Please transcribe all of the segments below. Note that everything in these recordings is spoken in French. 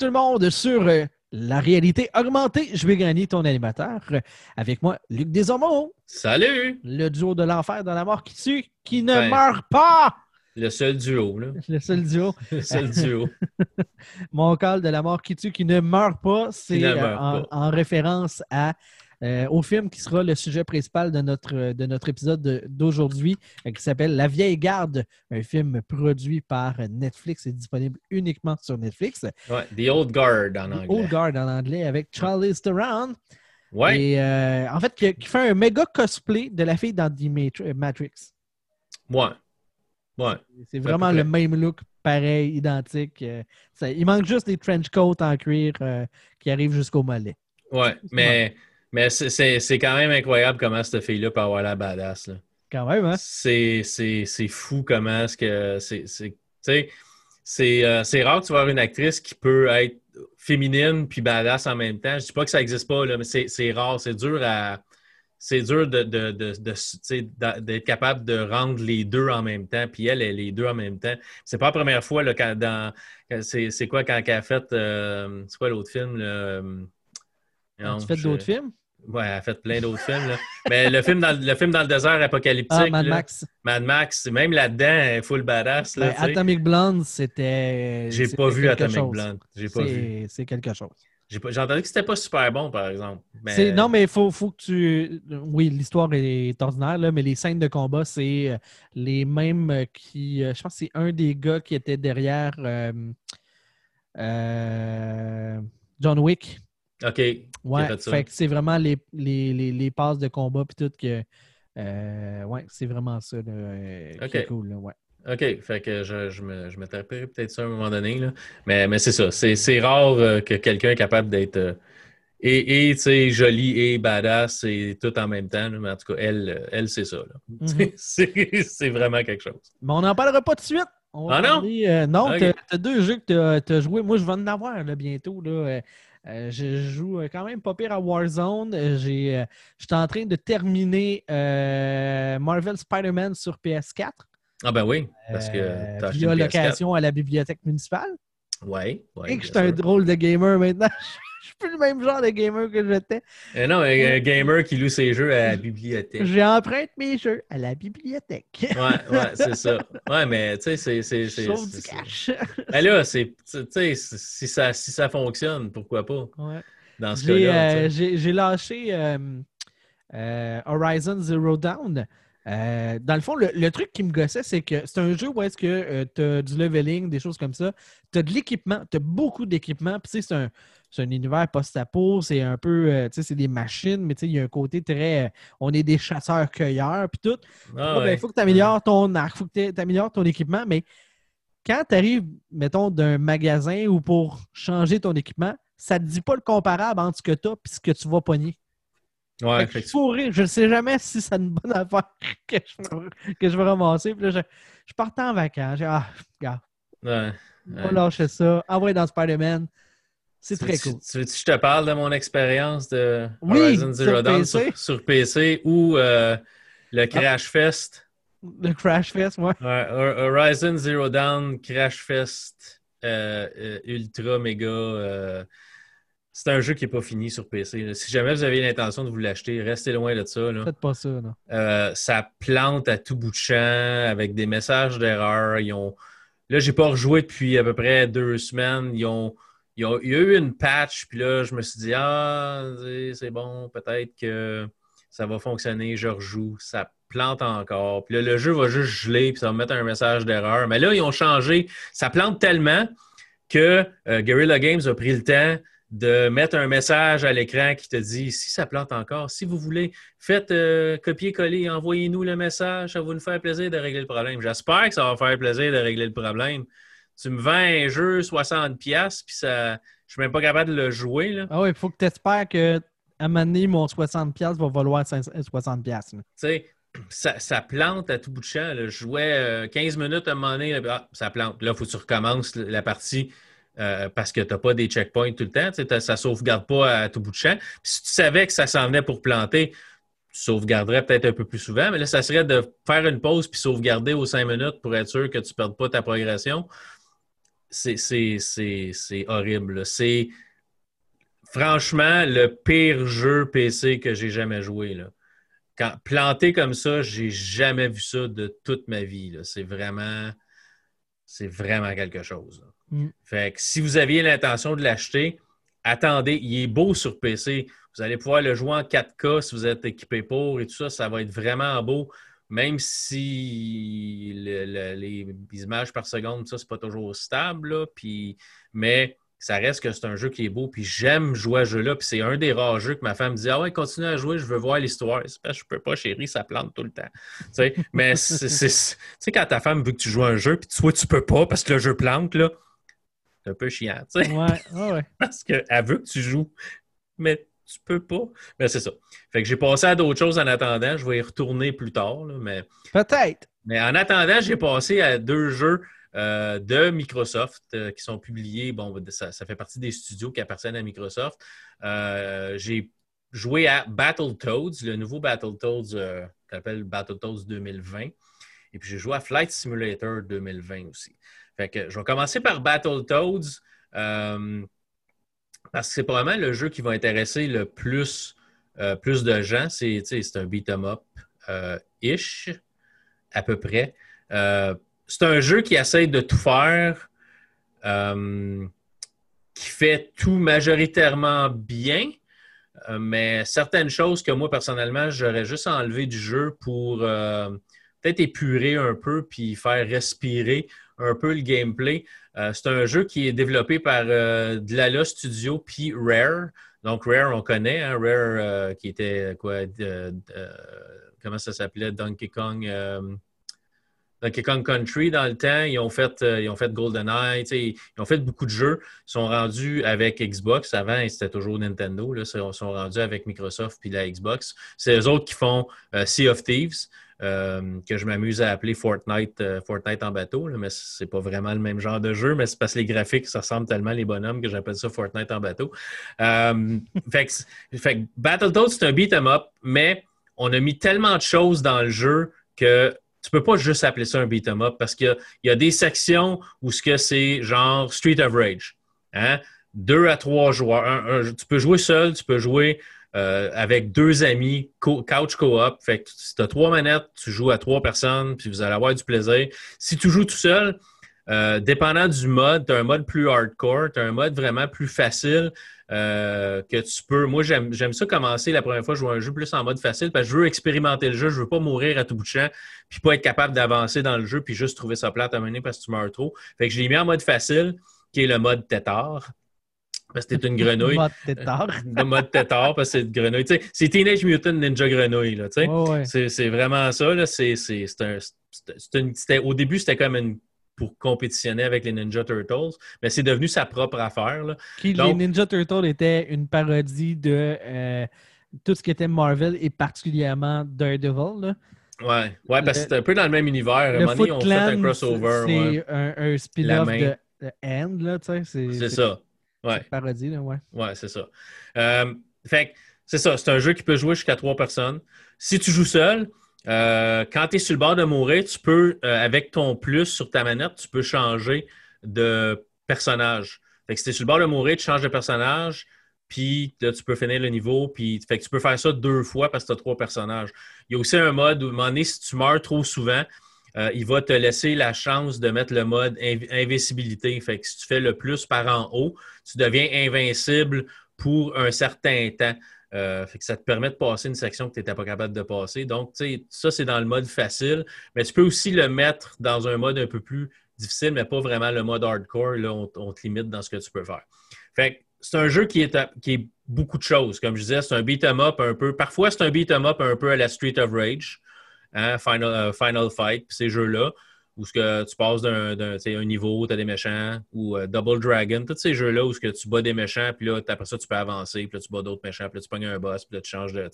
tout le monde sur euh, la réalité augmentée. Je vais gagner ton animateur. Euh, avec moi, Luc Desormeaux. Salut! Le duo de l'enfer dans la mort qui tue, qui ne Ouais. meurt pas. Le seul duo, là. Le seul duo. Le seul duo. Mon call de la mort qui tue, qui ne meurt pas. C'est euh, en référence à, euh, au film qui sera le sujet principal de notre, de notre épisode de- d'aujourd'hui, euh, qui s'appelle La vieille garde, un film produit par Netflix et disponible uniquement sur Netflix. Ouais, The Old Guard en The anglais. Old Guard en anglais avec Charlie Theron. Ouais, Et euh, en fait, qui, qui fait un méga cosplay de la fille dans The Matri- Matrix. ouais. Ouais. C'est vraiment le même look, pareil, identique. euh, ça- il manque juste des trench coats en cuir euh, qui arrivent jusqu'au mollet. Ouais. Mais, mais c'est- quand même incroyable comment cette fille-là peut avoir la badass. là. Quand même, hein? C'est fou comment est-ce que. c'est c'est- tu sais, C'est euh, rare que tu avoir une actrice qui peut être féminine puis badass en même temps. Je dis pas que ça n'existe pas, là, mais c'est rare. C'est dur à. C'est dur de, de, de- d'être capable de rendre les deux en même temps. Puis elle, elle est les deux en même temps. C'est pas la première fois là, quand dans. C'est c'est quoi quand elle a fait. euh, c'est quoi l'autre film? là? Non, tu fais je- d'autres films? Ouais, elle a fait plein d'autres films. là. Mais le film, dans, le film dans le désert apocalyptique. Ah, Mad là, Max. Mad Max, même là-dedans, elle est full badass. Là, Ben. Atomic Blonde, c'était. J'ai pas vu Atomic chose. Blonde. J'ai pas C'est- vu. C'est quelque chose. J'ai pas- entendu que c'était pas super bon, par exemple. Mais... Non, mais il faut, faut que tu. Oui, l'histoire est ordinaire, là, mais les scènes de combat, c'est euh, les mêmes euh, qui. euh, Je pense que c'est un des gars qui était derrière euh, euh, John Wick. OK. Ouais, fait que c'est vraiment les, les, les, les passes de combat puis tout que. euh, ouais, c'est vraiment ça là, euh, qui Ok. est cool. Là, ouais. OK. Fait que je, je me, je me taperai peut-être ça à un moment donné. Là. Mais, mais c'est ça. C'est c'est rare euh, que quelqu'un est capable d'être euh, et, et tu sais, joli et badass et tout en même temps. là. Mais en tout cas, elle, euh, elle c'est ça. Mhm. C'est c'est vraiment quelque chose. Mais on n'en parlera pas tout de suite. On va Ah non? parler, non, Ok. t'as as deux jeux que tu as, joué. Moi, je vais en avoir là, bientôt. Là. Euh, je joue euh, quand même pas pire à Warzone. Euh, j'ai, euh, Je suis en train de terminer euh, Marvel Spider-Man sur PS4. Ah ben oui, parce que euh, t'as acheté une PS4. location à la bibliothèque municipale. Ouais, Et que je suis un drôle de gamer maintenant. Je suis plus le même genre de gamer que j'étais. Euh, non, un, gamer qui loue ses jeux à la bibliothèque. J'ai emprunté mes jeux à la bibliothèque. Ouais, ouais, c'est ça. Ouais, mais tu sais, c'est. c'est- du cash. Ben là. Tu sais, si ça, si ça fonctionne, pourquoi pas? Ouais. Dans ce J'ai cas-là. euh, j'ai- lâché euh, Horizon Zero Dawn. Euh, dans le fond, le, le truc qui me gossait, c'est que c'est un jeu où est-ce que tu as du leveling, des choses comme ça. Tu as de l'équipement, tu as beaucoup d'équipement. Puis, c'est un, un univers post-apo, c'est un peu, euh, tu sais, c'est des machines, mais tu sais, il y a un côté très. euh, on est des chasseurs-cueilleurs, puis tout. Ah, Là, ben, ouais. il faut que tu améliores ton arc, il faut que tu améliores ton équipement, mais quand tu arrives, mettons, d'un magasin ou pour changer ton équipement, ça ne te dit pas le comparable entre ce que tu as et ce que tu vas pogner. Ouais, Fait que fait je ne sais jamais si c'est une bonne affaire que je, vais- que je vais ramasser. Puis là, je, je partais en vacances. J'ai ah, regarde, ouais, on ouais. va lâcher ça. Envoyer dans Spider-Man. C'est Tu très cool. Tu veux que je te parle de mon expérience de Oui, Horizon Zero Dawn sur, sur PC ou euh, le Crash Fest? Le Crash Fest, ouais. Ouais, Hor- Horizon Zero Dawn, Crash Fest, euh, euh, Ultra Mega. C'est un jeu qui n'est pas fini sur PC. là. Si jamais vous avez l'intention de vous l'acheter, restez loin de ça. là. Faites pas ça, non. Euh, ça plante à tout bout de champ avec des messages d'erreur. Ils ont... Là, j'ai pas rejoué depuis à peu près deux semaines. Ils ont... ils ont- Il y a eu une patch, puis là, je me suis dit, ah, c'est- bon, peut-être que ça va fonctionner, je rejoue. Ça plante encore. Puis là, le jeu va juste geler, puis ça va me mettre un message d'erreur. Mais là, ils ont changé. Ça plante tellement que euh, Guerrilla Games a pris le temps de mettre un message à l'écran qui te dit si ça plante encore, si vous voulez, faites euh, copier-coller, envoyez-nous le message, ça va nous faire plaisir de régler le problème. J'espère que ça va faire plaisir de régler le problème. Tu me vends un jeu 60$, puis ça, je suis même pas capable de le jouer. Là. Ah oui, il faut que tu espères que à un moment donné, mon 60$ va valoir 500 60$. là. Tu sais, ça, ça plante à tout bout de champ. là. Je jouais euh, 15 minutes à un moment donné, là, ah, ça plante. Là, il faut que tu recommences la partie euh, parce que tu n'as pas des checkpoints tout le temps. Ça ne sauvegarde pas à tout bout de champ. Si tu savais que ça s'en venait pour planter, tu sauvegarderais peut-être un peu plus souvent, mais là, ça serait de faire une pause puis sauvegarder aux 5 minutes pour être sûr que tu ne perdes pas ta progression. c'est horrible. C'est franchement le pire jeu PC que j'ai jamais joué. Là. Quand, comme ça, j'ai jamais vu ça de toute ma vie. C'est vraiment, c'est vraiment quelque chose. Mm. Fait que si vous aviez l'intention de l'acheter, attendez, il est beau sur PC. Vous allez pouvoir le jouer en 4K si vous êtes équipé pour et tout ça. Ça va être vraiment beau même si les images par seconde, ça, c'est pas toujours stable, mais ça reste que c'est un jeu qui est beau, puis j'aime jouer à ce jeu-là, puis c'est un des rares jeux que ma femme me dit Ah ouais, continue à jouer, je veux voir l'histoire. C'est parce que je peux pas, chérie, ça plante tout le temps. mais c'est quand ta femme veut que tu joues un jeu, puis soit tu peux pas parce que le jeu plante, là, c'est un peu chiant. Ouais, ouais. parce qu'elle veut que tu joues, mais tu peux pas. Mais c'est ça. Fait que j'ai passé à d'autres choses en attendant. Je vais y retourner plus tard. mais... Peut-être. Mais en attendant, j'ai passé à deux jeux euh, de Microsoft euh, qui sont publiés. Bon, ça, fait partie des studios qui appartiennent à Microsoft. Euh, j'ai joué à Battletoads, le nouveau Battletoads qu'on appelle Battletoads 2020. Et puis j'ai joué à Flight Simulator 2020 aussi. Je vais commencer par Battletoads. Parce que c'est probablement le jeu qui va intéresser le plus, euh, plus de gens. C'est un beat'em up-ish, euh, à peu près. Euh, c'est un jeu qui essaie de tout faire, qui fait tout majoritairement bien, mais certaines choses que moi, personnellement, j'aurais juste enlevé du jeu pour peut-être épurer un peu puis faire respirer un peu le gameplay. Euh, c'est un jeu qui est développé par euh, Dlala Studio puis Rare. Donc, Rare, on connaît, hein, Rare euh, qui était quoi, comment ça s'appelait, Donkey Kong. Donkey Kong Country dans le temps, ils ont fait, ils ont fait GoldenEye, ils ont fait beaucoup de jeux. Ils sont rendus avec Xbox. Avant, c'était toujours Nintendo. Là, ils sont rendus avec Microsoft puis la Xbox. C'est eux autres qui font Sea of Thieves. Euh, que je m'amuse à appeler Fortnite, euh, Fortnite en bateau, là, mais c'est pas vraiment le même genre de jeu, mais c'est parce que les graphiques, ça ressemble tellement les bonhommes que j'appelle ça Fortnite en bateau. Euh, fait, que, Battletoads, c'est un beat 'em up, mais on a mis tellement de choses dans le jeu que tu peux pas juste appeler ça un beat 'em up parce qu'il y, a des sections où ce que c'est genre Street of Rage. Hein? Deux à trois joueurs. tu peux jouer seul, tu peux jouer euh, avec deux amis, couch co-op. Fait que si tu as trois manettes, tu joues à trois personnes, puis vous allez avoir du plaisir. Si tu joues tout seul, euh, dépendant du mode, tu as un mode plus hardcore, tu as un mode vraiment plus facile euh, que tu peux. Moi, j'aime ça commencer la première fois, jouer un jeu plus en mode facile parce que je veux expérimenter le jeu, je veux pas mourir à tout bout de champ, puis pas être capable d'avancer dans le jeu, puis juste trouver ça plate à mener parce que tu meurs trop. Fait que je l'ai mis en mode facile, qui est le mode tétard. Parce que t'es une grenouille. mode tétard. Le mode tétard, parce que c'est une grenouille. c'est Teenage Mutant Ninja Grenouille. Là, C'est vraiment ça. Là. C'est, un, au début, c'était comme une pour compétitionner avec les Ninja Turtles, mais c'est devenu sa propre affaire. Là. les Ninja Turtles étaient une parodie de euh, tout ce qui était Marvel et particulièrement Daredevil. Là. Ouais, ouais parce que c'était un peu dans le même univers. Le Foot on fait un crossover. C'est un, un spin-off de, de End, là, tu sais. C'est ça. Ouais. Parodie, là, ouais. Ouais, c'est ça. Euh, fait c'est ça, c'est un jeu qui peut jouer jusqu'à trois personnes. Si tu joues seul, euh, quand tu es sur le bord de mourir, tu peux, euh, avec ton plus sur ta manette, tu peux changer de personnage. Fait que si tu es sur le bord de mourir, tu changes de personnage, puis là, tu peux finir le niveau, puis fait que tu peux faire ça deux fois parce que tu as trois personnages. Il y a aussi un mode où, à un moment donné, si tu meurs trop souvent, euh, il va te laisser la chance de mettre le mode invincibilité. Fait que si tu fais le plus par en haut, tu deviens invincible pour un certain temps. Euh, fait que ça te permet de passer une section que tu n'étais pas capable de passer. Donc, ça, c'est dans le mode facile. Mais tu peux aussi le mettre dans un mode un peu plus difficile, mais pas vraiment le mode hardcore. Là, on, te limite dans ce que tu peux faire. Fait c'est un jeu qui est, qui est beaucoup de choses. Comme je disais, c'est un beat'em up un peu. Parfois, c'est un beat'em up un peu à la Street of Rage. Hein, Final, euh, Final Fight, ces jeux-là, où que tu passes d'un un niveau, tu as des méchants, ou euh, Double Dragon, tous ces jeux-là où que tu bats des méchants, puis là, après ça, tu peux avancer, puis là, tu bats d'autres méchants, puis là, tu pognes un boss, puis là, tu changes de,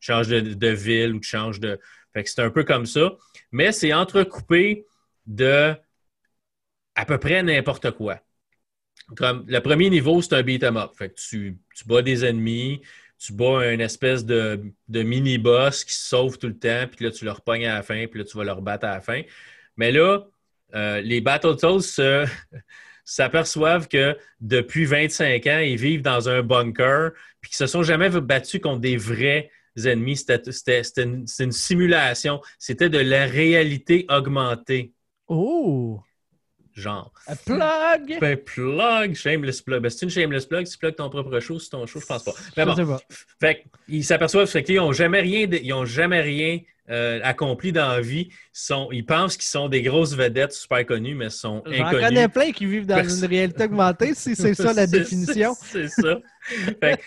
changes de, ville ou tu changes de. Fait que c'est un peu comme ça. Mais c'est entrecoupé de à peu près n'importe quoi. Comme le premier niveau, c'est un beat'em up. Fait tu bats des ennemis, tu bats une espèce de, mini-boss qui se sauve tout le temps, puis là, tu leur pognes à la fin, puis là, tu vas leur battre à la fin. Mais là, euh, les Battletoads s'aperçoivent que depuis 25 ans, ils vivent dans un bunker, puis qu'ils se sont jamais battus contre des vrais ennemis. C'était une simulation. C'était de la réalité augmentée. Oh! Genre. A plug! Ben, plug, shameless plug. Ben, c'est une shameless plug, si tu plugues ton propre show, c'est ton show, je pense pas. Mais bon, fait qu'ils s'aperçoivent qu'ils n'ont jamais rien, ils ont jamais rien euh, accompli dans la vie. Sont, ils pensent qu'ils sont des grosses vedettes super connues, mais sont inconnus. J'en connais plein qui vivent dans une réalité augmentée, si c'est ça la définition. C'est ça. Fait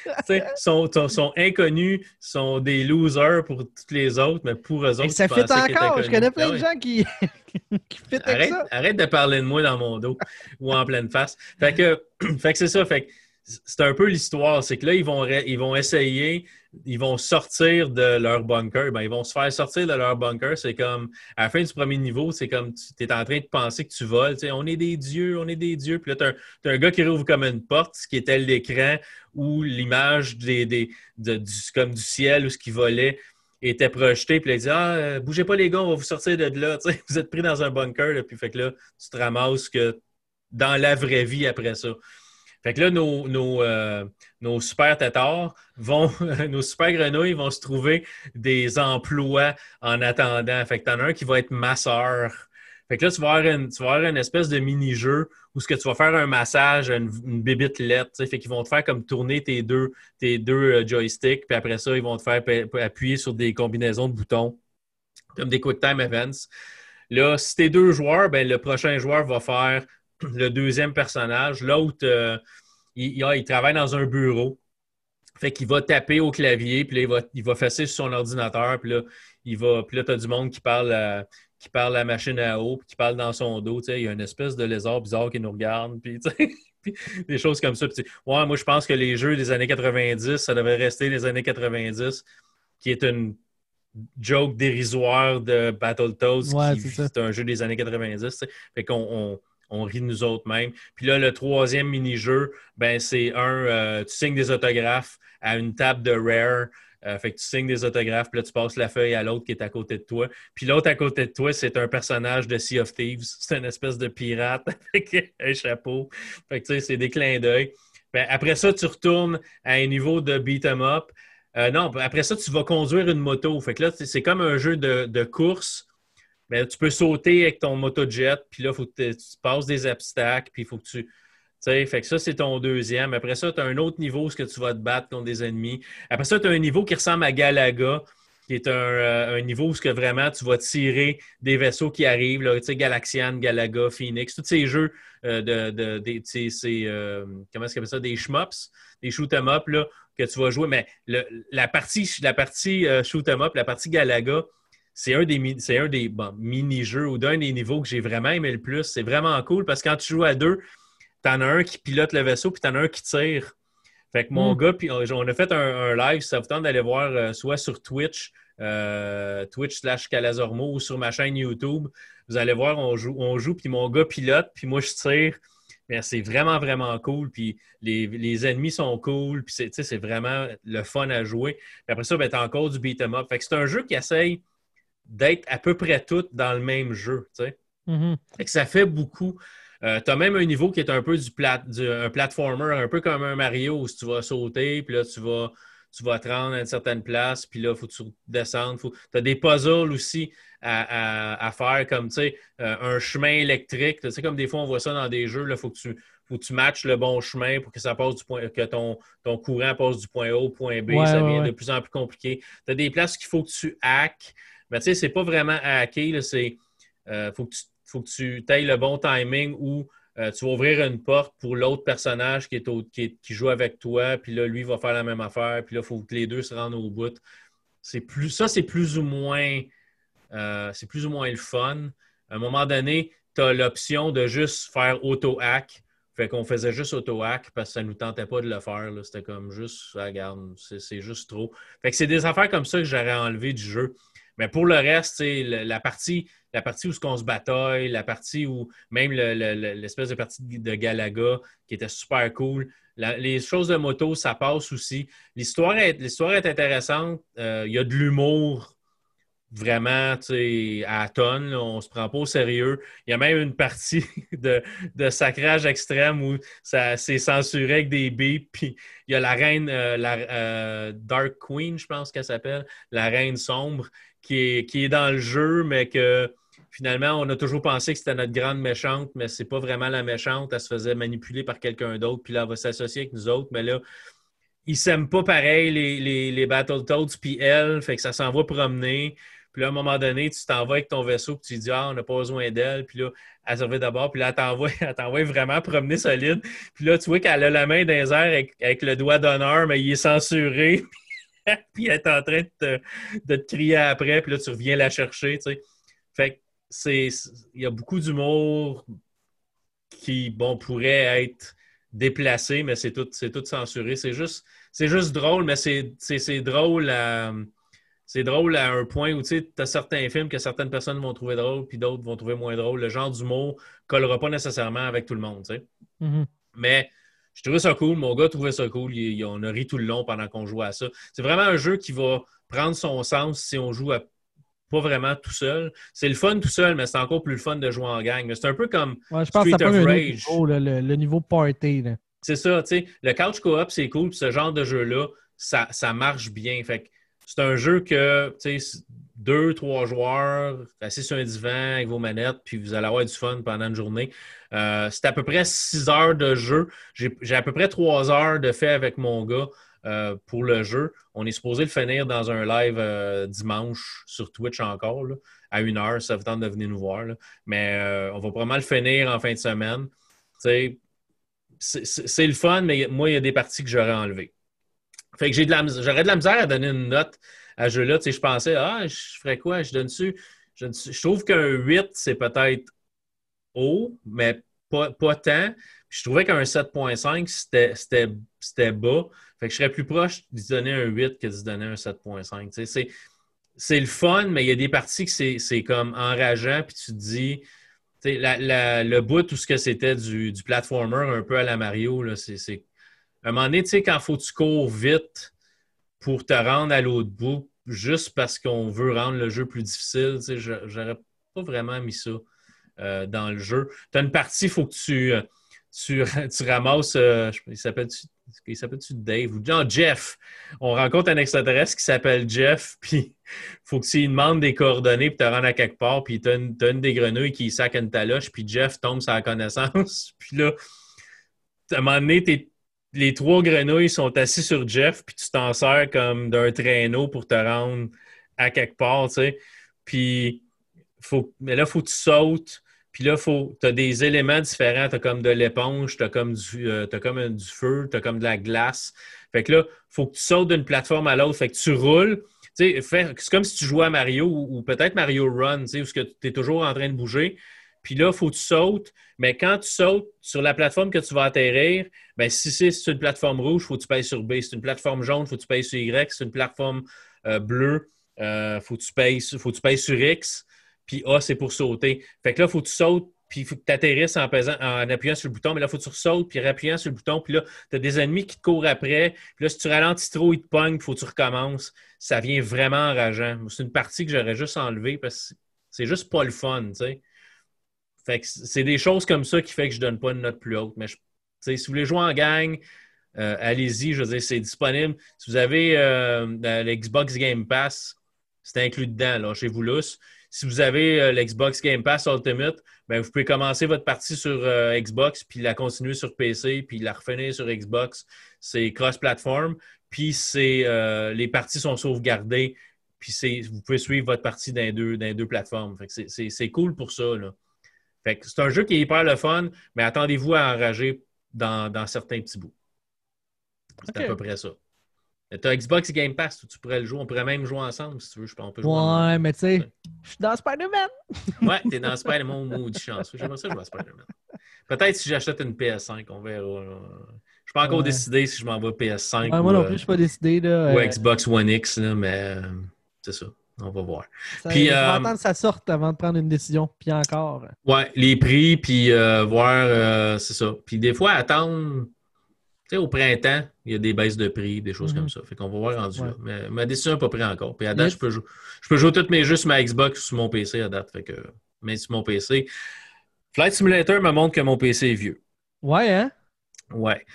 sont, sont, inconnus, sont des losers pour tous les autres, mais pour eux autres, Et ça fait encore. Je connais plein ah de gens qui, qui arrête, ça. Arrête de parler de moi dans mon dos ou en pleine face. Fait que, fait que c'est ça. Fait que c'est un peu l'histoire. C'est que là, ils vont, ils vont essayer, ils vont sortir de leur bunker. Ben, ils vont se faire sortir de leur bunker. C'est comme, à la fin du premier niveau, c'est comme tu es en train de penser que tu voles. on est des dieux, on est des dieux. Puis là, tu as, un gars qui rouvre comme une porte, ce qui était l'écran où l'image des, des du, comme du ciel ou ce qui volait était projeté, puis il dit Ah, euh, bougez pas les gars, on va vous sortir de là. vous êtes pris dans un bunker, puis fait que là, tu te ramasses que dans la vraie vie après ça. Fait que là, nos, nos, euh, nos super têtards vont, nos super grenouilles vont se trouver des emplois en attendant. Fait que t'en as un qui va être masseur. Fait que là, tu vas avoir une, tu vas une espèce de mini-jeu où ce que tu vas faire un massage, une, une bibite lettre. Fait qu'ils vont te faire comme tourner tes deux, tes deux euh, joysticks, puis après ça, ils vont te faire appuyer sur des combinaisons de boutons, comme des QuickTime Events. Là, si t'es deux joueurs, ben, le prochain joueur va faire le deuxième personnage. L'autre, euh, il, il, travaille dans un bureau. Fait qu'il va taper au clavier, puis là, il va, il va fesser sur son ordinateur, puis là, il va, puis là, tu as du monde qui parle, à, qui parle à la machine à eau, puis qui parle dans son dos. Il y a une espèce de lézard bizarre qui nous regarde, puis, des choses comme ça. Puis, ouais, moi, je pense que les jeux des années 90, ça devrait rester les années 90, qui est une joke dérisoire de Battletoads. Ouais, c'est un jeu des années 90. Fait qu'on on rit de nous autres mêmes. Puis là, le troisième mini-jeu, ben, c'est un, euh, tu signes des autographes à une table de Rare. Euh, fait que tu signes des autographes, puis là, tu passes la feuille à l'autre qui est à côté de toi. Puis l'autre à côté de toi, c'est un personnage de Sea of Thieves. C'est une espèce de pirate avec un chapeau. Fait que tu sais, c'est des clins d'œil. Ben, après ça, tu retournes à un niveau de beat 'em up. Euh, non, après ça, tu vas conduire une moto. Fait que là, c'est comme un jeu de course mais tu peux sauter avec ton motojet, puis là, faut que tu passes des obstacles, puis il faut que tu. Tu sais, fait que ça, c'est ton deuxième. Après ça, tu as un autre niveau où tu vas te battre contre des ennemis. Après ça, tu as un niveau qui ressemble à Galaga, qui est un, euh, niveau où que vraiment tu vas tirer des vaisseaux qui arrivent, là, tu sais, Galaxian, Galaga, Phoenix, tous ces jeux euh, de, de, de ces, euh, comment est-ce ça, des shmups, des shoot 'em up, là, que tu vas jouer. Mais la partie, la partie shoot 'em up, la partie Galaga, c'est un des, un des mini-jeux ou d'un des niveaux que j'ai vraiment aimé le plus. C'est vraiment cool parce que quand tu joues à deux, t'en as un qui pilote le vaisseau puis t'en as un qui tire. Fait que mon mm. gars, puis on a fait un, live, ça vous tente d'aller voir euh, soit sur Twitch, euh, Twitch slash Calazormo ou sur ma chaîne YouTube. Vous allez voir, on joue, on joue puis mon gars pilote, puis moi je tire. c'est vraiment, vraiment cool. Puis les, ennemis sont cool. Puis c'est vraiment le fun à jouer. Puis après ça, ben, tu as encore du beat'em up. Fait que c'est un jeu qui essaye d'être à peu près toutes dans le même jeu. Mm-hmm. ça fait beaucoup. Euh, tu as même un niveau qui est un peu du, plat, un platformer, un peu comme un Mario où tu vas sauter, puis là, tu vas, tu vas te rendre à une certaine place, puis là, il faut que tu descendes. Tu as des puzzles aussi à, faire, comme euh, un chemin électrique. Tu sais, comme des fois, on voit ça dans des jeux, il faut que tu faut que tu matches le bon chemin pour que ça passe du point, que ton, ton courant passe du point A au point B. ça devient de plus en plus compliqué. Tu as des places qu'il faut que tu hackes. Mais tu sais, c'est pas vraiment à hacker. Euh, faut que tu faut que tu ailles le bon timing où euh, tu vas ouvrir une porte pour l'autre personnage qui, est qui, joue avec toi, puis là, lui va faire la même affaire, puis là, il faut que les deux se rendent au bout. Plus, ça, c'est plus ou moins euh, c'est plus ou moins le fun. À un moment donné, tu as l'option de juste faire auto-hack. Fait qu'on faisait juste auto-hack parce que ça ne nous tentait pas de le faire. C'était comme juste, regarde, c'est juste trop. Fait que c'est des affaires comme ça que j'aurais enlevé du jeu. Mais pour le reste, la partie, la partie où on se bataille, la partie où même l'espèce de partie de Galaga qui était super cool. les choses de moto, ça passe aussi. L'histoire est, est intéressante. Euh, il y a de l'humour vraiment à tonne. On on se prend pas au sérieux. Il y a même une partie de, de sacrage extrême où ça c'est censuré avec des bips. Puis il y a la reine, euh, la euh, Dark Queen, je pense qu'elle s'appelle, la reine sombre, qui est, dans le jeu, mais que finalement, on a toujours pensé que c'était notre grande méchante, mais c'est pas vraiment la méchante. Elle se faisait manipuler par quelqu'un d'autre, puis là, elle va s'associer avec nous autres. Mais là, ils s'aiment pas pareil, les, les, les Battletoads, puis elle, fait que ça s'en va promener. Puis là, à un moment donné, tu t'en vas avec ton vaisseau, puis tu dis, ah, on n'a pas besoin d'elle. Puis là, elle servait d'abord, puis là, elle t'envoie vraiment promener solide. Puis là, tu vois qu'elle a la main dans les airs avec, le doigt d'honneur, mais il est censuré. puis elle est en train de te, de te, crier après, puis là, tu reviens la chercher, tu sais. Fait que c'est... Il y a beaucoup d'humour qui, bon, pourrait être déplacé, mais c'est tout, tout censuré. C'est juste, juste drôle, mais c'est drôle à c'est drôle à un point où tu as certains films que certaines personnes vont trouver drôles, puis d'autres vont trouver moins drôle. Le genre d'humour ne collera pas nécessairement avec tout le monde. Mm-hmm. Mais je trouvais ça cool. Mon gars trouvait ça cool. on a ri tout le long pendant qu'on jouait à ça. C'est vraiment un jeu qui va prendre son sens si on joue pas vraiment tout seul. C'est le fun tout seul, mais c'est encore plus le fun de jouer en gang. c'est un peu comme je pense Street of Rage. le, niveau party. C'est ça, tu sais. Le couch co-op, c'est cool. ce genre de jeu-là, ça, ça marche bien. Fait c'est un jeu que, tu sais, deux, trois joueurs assis sur un divan avec vos manettes, puis vous allez avoir du fun pendant une journée. Euh, c'est à peu près six heures de jeu. J'ai à peu près trois heures de fait avec mon gars euh, pour le jeu. On est supposé le finir dans un live euh, dimanche sur Twitch encore, à une heure. Ça vous tente de venir nous voir. Mais on va probablement le finir en fin de semaine. C'est le fun, mais moi, il y a des parties que j'aurais enlevées. Fait que j'ai de j'aurais de la misère à donner une note à jeu-là. Tu sais, je pensais, ah, je ferais quoi? Je donne dessus. Je, trouve qu'un 8, c'est peut-être haut, mais pas, pas tant. je trouvais qu'un 7.5, c'était bas. Fait que je serais plus proche de donner un 8 que de donner un 7.5. Tu sais, c'est le fun, mais il y a des parties que c'est comme enrageant, puis tu te dis, la, le bout, tout ce que c'était du, du platformer un peu à la Mario, c'est à un moment donné, tu sais, quand faut que tu cours vite pour te rendre à l'autre bout, juste parce qu'on veut rendre le jeu plus difficile, j'aurais pas vraiment mis ça euh, dans le jeu. Tu as une partie, il faut que tu, euh, tu, ramasses, euh, il s'appelle-tu il s'appelle-tu Dave ou non, Jeff. On rencontre un extraterrestre qui s'appelle Jeff, puis faut que tu lui demandes des coordonnées pour te rendre à quelque part, puis tu as, une des grenouilles qui sac une taloche, puis Jeff tombe sans connaissance. puis là, à un moment donné, les trois grenouilles sont assis sur Jeff, puis tu t'en sers comme d'un traîneau pour te rendre à quelque part, tu sais. Puis, faut, mais là, il faut que tu sautes. Puis là, tu as des éléments différents. Tu as comme de l'éponge, tu as, comme du, euh, comme du feu, tu as comme de la glace. Fait que là, faut que tu sautes d'une plateforme à l'autre. Fait que tu roules. C'est comme si tu jouais à Mario ou, peut-être Mario Run, où tu es toujours en train de bouger. Puis là, il faut que tu sautes. Mais quand tu sautes sur la plateforme que tu vas atterrir, bien, si c'est une plateforme rouge, il faut que tu payes sur B. Si c'est une plateforme jaune, il faut que tu payes sur Y. Si c'est une plateforme euh, bleue, il euh, faut, que tu payes, faut que tu sur X. Puis A, c'est pour sauter. Fait que là, il faut que tu sautes, puis il faut que tu atterrisses en, appuyant sur le bouton. Mais là, il faut que tu sautes, puis en appuyant sur le bouton. Puis là, tu as des ennemis qui te courent après. Puis là, si tu ralentis trop, ils te pognent, il faut que tu recommences. Ça vient vraiment enrageant. C'est une partie que j'aurais juste enlevée parce que c'est juste pas le fun, tu sais c'est des choses comme ça qui fait que je ne donne pas une note plus haute. Mais si vous voulez jouer en gang, euh, allez-y, je veux dire, c'est disponible. Si vous avez euh, l'Xbox Game Pass, c'est inclus dedans, chez vous. Si vous avez euh, l'Xbox Game Pass Ultimate, ben, vous pouvez commencer votre partie sur Xbox, puis la continuer sur PC, puis la refinir sur Xbox. C'est cross-platform, puis les parties sont sauvegardées, puis vous pouvez suivre votre partie dans deux, deux plateformes. C'est cool pour ça. Là c'est un jeu qui est hyper le fun, mais attendez-vous à enrager dans, certains petits bouts. C'est à peu près ça. Tu as Xbox Game Pass, tu pourrais le jouer. On pourrait même jouer ensemble si tu veux. Je pense, ouais, mais tu sais, je suis dans Spider-Man. ouais, t'es dans Spider-Man, maudit chanceux. J'aimerais ça jouer à Spider-Man. Peut-être si j'achète une PS5, on verra. Je ne suis pas encore décidé si je m'en vais PS5. moi non plus, je ne suis pas décidé. Là, ou Xbox One X, mais euh, c'est ça. On va voir. puis, je vais euh, attendre que ça sorte avant de prendre une décision. Puis encore. Ouais, les prix, puis euh, voir, euh, c'est ça. Puis des fois, attendre sais, au printemps, il y a des baisses de prix, des choses Mhm. comme ça. Fait qu'on va voir rendu Ouais. là. Mais ma décision n'est pas prise encore. Puis à date, je peux, jouer, je peux jouer tous mes jeux sur ma Xbox ou sur mon PC à date. Fait que, mais sur mon PC. Flight Simulator me montre que mon PC est vieux. Ouais, hein? Ouais.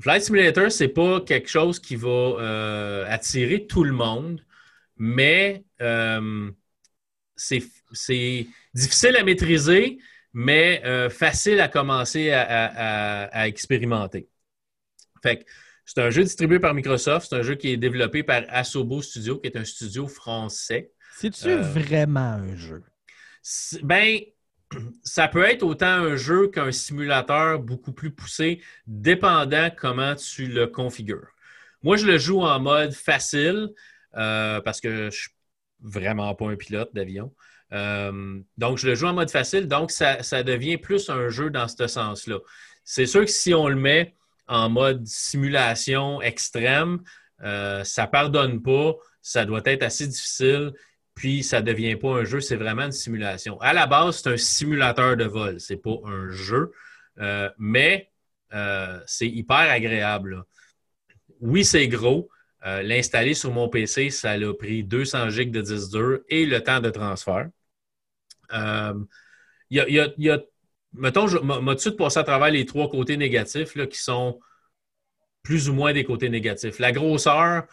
Flight Simulator, c'est pas quelque chose qui va attirer tout le monde, mais euh, c'est difficile à maîtriser, mais euh, facile à commencer à, à- à- à expérimenter. Fait que c'est un jeu distribué par Microsoft, c'est un jeu qui est développé par Asobo Studio, qui est un studio français. C'est-tu Euh, vraiment un jeu? Ben, ça peut être autant un jeu qu'un simulateur beaucoup plus poussé, dépendant comment tu le configures. Moi, je le joue en mode facile euh, parce que je suis vraiment pas un pilote d'avion. Euh, donc, je le joue en mode facile, donc ça, devient plus un jeu dans ce sens-là. C'est sûr que si on le met en mode simulation extrême, euh, ça pardonne pas, ça doit être assez difficile puis ça ne devient pas un jeu, c'est vraiment une simulation. À la base, c'est un simulateur de vol, c'est pas un jeu, euh, mais c'est hyper agréable. Oui, c'est gros. Euh, L'installer sur mon PC, ça a pris 200 gigs de disque dur et le temps de transfert. Euh, Il y a, il y a- il y a- mettons, je m'a tout de suite passé à travers les trois côtés négatifs là, qui sont plus ou moins des côtés négatifs? La grosseur,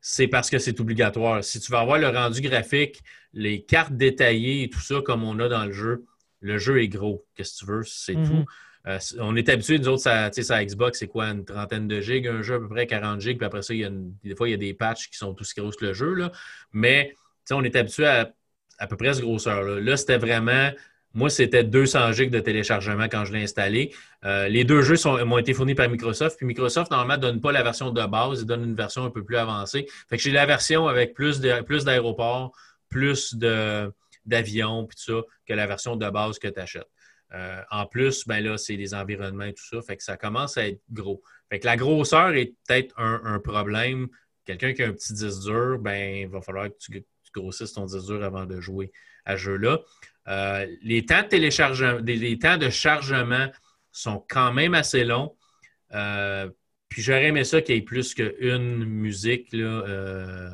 c'est parce que c'est obligatoire. Si tu veux avoir le rendu graphique, les cartes détaillées et tout ça, comme on a dans le jeu, le jeu est gros. Qu'est-ce que tu veux? C'est Mhm. tout. Euh, on est habitué, nous autres, ça, sa Xbox, c'est quoi, une trentaine de gigs, un jeu à peu près 40 gigs, puis après ça, des fois, il y a des patchs qui sont aussi gros que le jeu, là. mais on est habitué à à peu près ce grosseur-là. Là, c'était vraiment, moi, c'était 200 gigs de téléchargement quand je l'ai installé. Euh, les deux jeux m'ont été fournis par Microsoft, puis Microsoft, normalement, ne donne pas la version de base, il donne une version un peu plus avancée. Fait que j'ai la version avec plus d'aéroports, plus d'avions, puis tout ça, que la version de base que tu achètes. Euh, en plus, ben là, c'est les environnements et tout ça. Fait que ça commence à être gros. Fait que la grosseur est peut-être un, problème. Quelqu'un qui a un petit disque dur, ben, il va falloir que tu, grossisses ton disque dur avant de jouer à ce jeu-là. Euh, les temps de téléchargement, les temps de chargement sont quand même assez longs. Euh, puis j'aurais aimé ça qu'il y ait plus qu'une musique, là,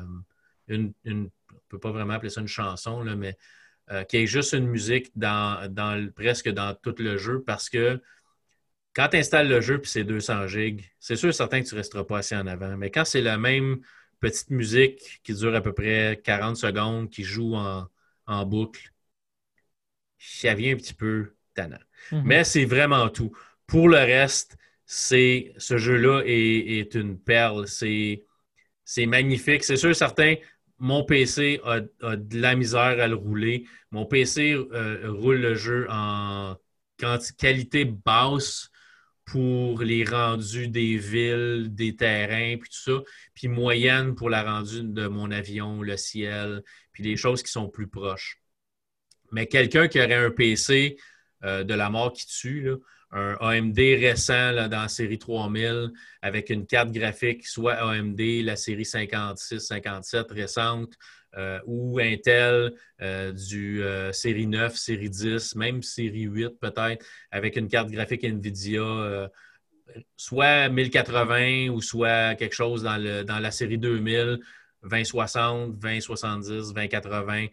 une- on ne peut pas vraiment appeler ça une chanson, là, mais euh, qu'il y ait juste une musique dans, presque dans tout le jeu parce que quand tu installes le jeu puis c'est 200 gigs, c'est sûr certain que tu ne resteras pas assis en avant. Mais quand c'est la même petite musique qui dure à peu près 40 secondes, qui joue en, en boucle, ça vient un petit peu tannant. Mhm. Mais c'est vraiment tout. Pour le reste, c'est ce jeu-là est, est une perle. C'est c'est magnifique. C'est sûr, certain, mon PC a, de la misère à le rouler. Mon PC euh, roule le jeu en qualité basse pour les rendus des villes, des terrains, puis tout ça, puis moyenne pour la rendue de mon avion, le ciel, puis les choses qui sont plus proches. Mais quelqu'un qui aurait un PC euh, de la mort qui tue, là, un AMD récent dans la série 3000 avec une carte graphique, soit AMD, la série 56, 57 récente, euh, ou Intel euh, du euh, série 9, série 10, même série 8 peut-être, avec une carte graphique NVIDIA, soit 1080 ou soit quelque chose dans, le, dans la série 2000, 2060, 2070, 2080.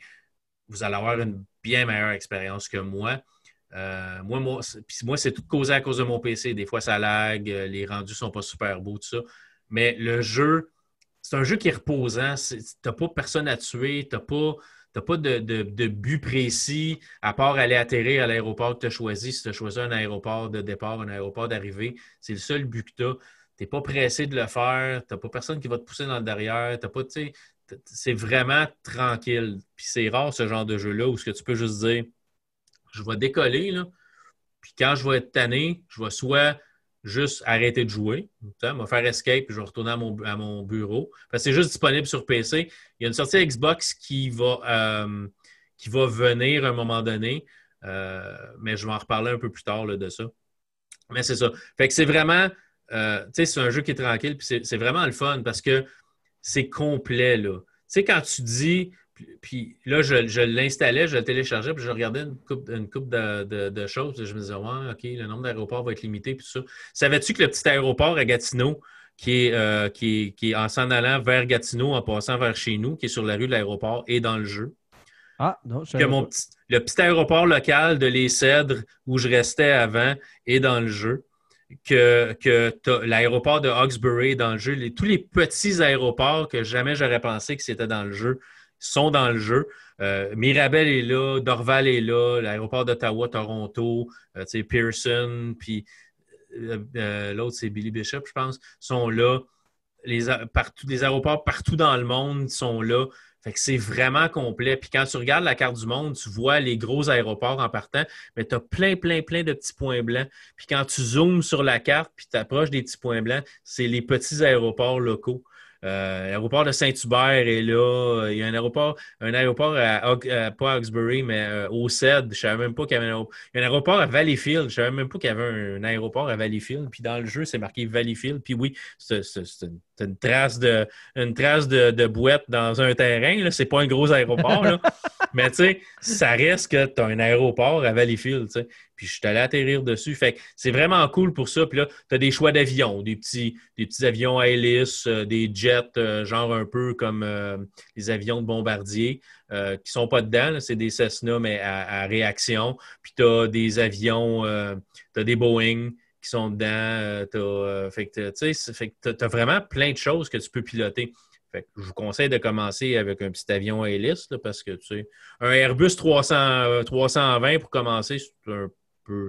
Vous allez avoir une bien meilleure expérience que moi. Euh, moi, moi, c'est- tout causé à cause de mon PC. Des fois, ça lag, euh, les rendus sont pas super beaux, tout ça. Mais le jeu, c'est un jeu qui est reposant. C'est- T'as pas personne à tuer, t'as pas, t'as pas de, de- but précis, à part aller atterrir à l'aéroport que tu as choisi. Si tu as choisi un aéroport de départ, un aéroport d'arrivée, c'est le seul but que tu as. Tu n'es pas pressé de le faire, tu n'as pas personne qui va te pousser dans le derrière, pas, tu c'est vraiment tranquille. Puis c'est rare ce genre de jeu-là où ce que tu peux juste dire je vais décoller, là, puis quand je vais être tanné, je vais soit juste arrêter de jouer, sais, me faire escape, puis je vais retourner à mon, à mon bureau. C'est juste disponible sur PC. Il y a une sortie Xbox qui va, euh, qui va venir à un moment donné, euh, mais je vais en reparler un peu plus tard là, de ça. Mais c'est ça. Fait que c'est vraiment, euh, tu sais, c'est un jeu qui est tranquille, puis c'est c'est vraiment le fun parce que c'est complet, là. Tu sais, quand tu dis, Puis, là, je, l'installais, je le téléchargeais, puis je regardais une coupe, une coupe de, choses. je me disais, ouais, OK, le nombre d'aéroports va être limité, puis ça. Savais-tu que le petit aéroport à Gatineau, qui est, euh, qui, est, en s'en allant vers Gatineau, en passant vers chez nous, qui est sur la rue de l'aéroport, est dans le jeu? Ah, non, je que mon petit, Le petit aéroport local de Les Cèdres, où je restais avant, est dans le jeu. Que, que l'aéroport de Hawkesbury est dans le jeu. tous les petits aéroports que jamais j'aurais pensé que c'était dans le jeu sont dans le jeu. Euh, Mirabel est là, Dorval est là, l'aéroport d'Ottawa, Toronto, euh, Pearson, puis euh, l'autre, c'est Billy Bishop, je pense, sont là. Les, aéroports partout dans le monde sont là. C'est vraiment complet. Puis quand tu regardes la carte du monde, tu vois les gros aéroports en partant, mais tu as plein, plein, plein de petits points blancs. Puis quand tu zoomes sur la carte, puis tu approches des petits points blancs, c'est les petits aéroports locaux. Euh, l'aéroport de Saint-Hubert est là. Il y a un aéroport, un aéroport à, pas Hawkesbury, mais euh, au CED. Je ne savais même pas qu'il y avait un aéroport. À Valleyfield. Je savais même pas qu'il y avait un, aéroport à Valleyfield. Puis dans le jeu, c'est marqué Valleyfield. Puis oui, c'est une, trace de une trace de, bouette dans un terrain. Ce n'est pas un gros aéroport. Là. mais tu sais, ça reste que tu as un aéroport à Valleyfield. sais. Puis je suis allé atterrir dessus. Fait que c'est vraiment cool pour ça. Puis là, tu as des choix d'avions, des petits, des petits avions à hélice, euh, des jets, euh, genre un peu comme euh, les avions de bombardier, qui ne sont pas dedans. C'est des Cessna, mais à, réaction. Puis tu as des avions, tu as des Boeing qui sont dedans. fait que tu as vraiment plein de choses que tu peux piloter. Je vous conseille de commencer avec un petit avion à hélice parce que tu sais, un Airbus 300, 320 pour commencer, c'est un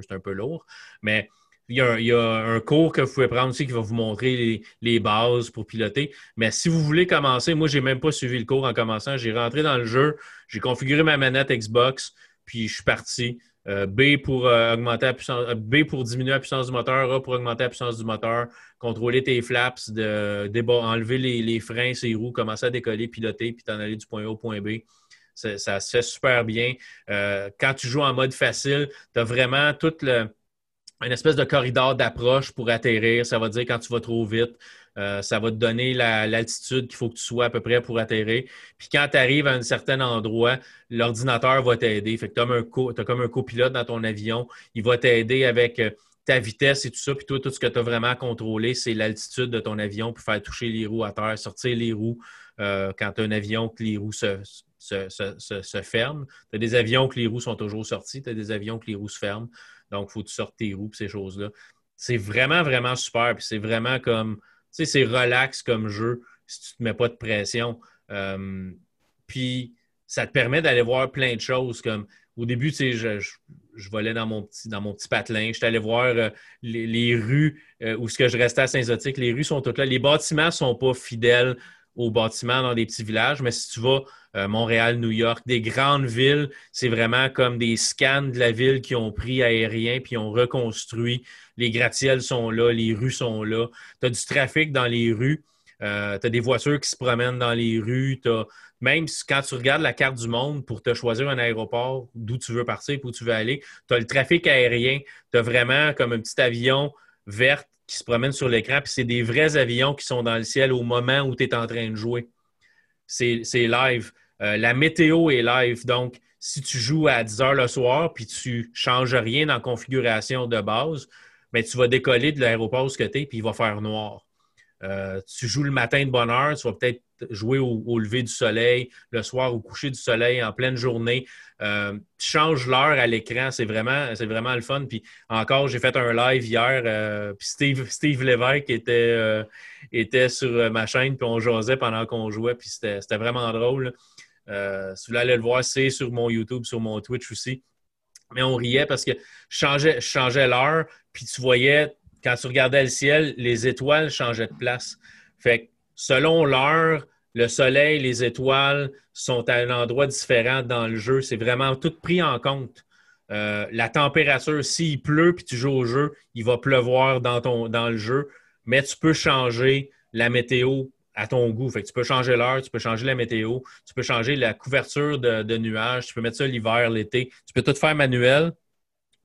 c'est un peu lourd. Mais il y, a, un cours que vous pouvez prendre aussi qui va vous montrer les, bases pour piloter. Mais si vous voulez commencer, moi, je n'ai même pas suivi le cours en commençant. J'ai rentré dans le jeu, j'ai configuré ma manette Xbox, puis je suis parti. Euh, B pour euh, augmenter la puissance, euh, B pour diminuer la puissance du moteur, A pour augmenter la puissance du moteur, contrôler tes flaps, enlever les, freins, ses roues, commencer à décoller, piloter, puis t'en aller du point A au point B. Ça, se fait super bien. Quand tu joues en mode facile, tu as vraiment toute le, une espèce de corridor d'approche pour atterrir. Ça va dire quand tu vas trop vite. Euh, ça va te donner l'altitude qu'il faut que tu sois à peu près pour atterrir. Puis quand tu arrives à un certain endroit, l'ordinateur va t'aider. Fait que tu as, comme un copilote dans ton avion. Il va t'aider avec euh, ta vitesse et tout ça. Puis toi, tout ce que tu as vraiment contrôlé, c'est l'altitude de ton avion pour faire toucher les roues à terre, sortir les roues quand tu as un avion que les roues se, ferment. Tu as des avions que les roues sont toujours sorties, tu as des avions que les roues se ferment. Donc, il faut que tu sortes tes roues, ces choses-là. C'est vraiment, vraiment super. Puis c'est vraiment comme, c'est relax comme jeu si tu ne te mets pas de pression. Euh, puis ça te permet d'aller voir plein de choses. Comme au début, tu sais, je, je, volais dans mon petit, dans mon petit patelin. J'étais allé voir euh, les, rues euh, où ce que je restais à Saint-Zotique. Les rues sont toutes là. Les bâtiments ne sont pas fidèles aux bâtiments dans des petits villages, mais si tu vas euh, Montréal, New York, des grandes villes, c'est vraiment comme des scans de la ville qui ont pris aérien puis ont reconstruit. Les gratte-ciels sont là, les rues sont là. Tu as du trafic dans les rues. Euh, tu as des voitures qui se promènent dans les rues. Même quand tu regardes la carte du monde pour te choisir un aéroport, d'où tu veux partir, où tu veux aller, tu as le trafic aérien. Tu as vraiment comme un petit avion vert qui se promènent sur l'écran, puis c'est des vrais avions qui sont dans le ciel au moment où tu es en train de jouer. C'est live. Euh, la météo est live. Donc, si tu joues à 10 heures le soir, puis tu ne changes rien dans configuration de base, mais ben, tu vas décoller de l'aéroport où tu puis il va faire noir. Euh, tu joues le matin de bonne heure, tu vas peut-être jouer au, lever du soleil, le soir au coucher du soleil, en pleine journée. Euh, tu changes l'heure à l'écran, c'est vraiment, vraiment le fun. Puis encore, j'ai fait un live hier, euh, puis Steve, Steve Lévesque était, était sur ma chaîne, puis on jasait pendant qu'on jouait, puis c'était, vraiment drôle. si vous voulez le voir, c'est sur mon YouTube, sur mon Twitch aussi. Mais on riait parce que je changeais, je changeais l'heure, puis tu voyais quand tu regardais le ciel, les étoiles changeaient de place. Fait que selon l'heure, le soleil, les étoiles sont à un endroit différent dans le jeu. C'est vraiment tout pris en compte. Euh, la température, s'il pleut puis tu joues au jeu, il va pleuvoir dans, ton, dans le jeu, mais tu peux changer la météo à ton goût. Fait que tu peux changer l'heure, tu peux changer la météo, tu peux changer la couverture de, nuages, tu peux mettre ça l'hiver, l'été. Tu peux tout faire manuel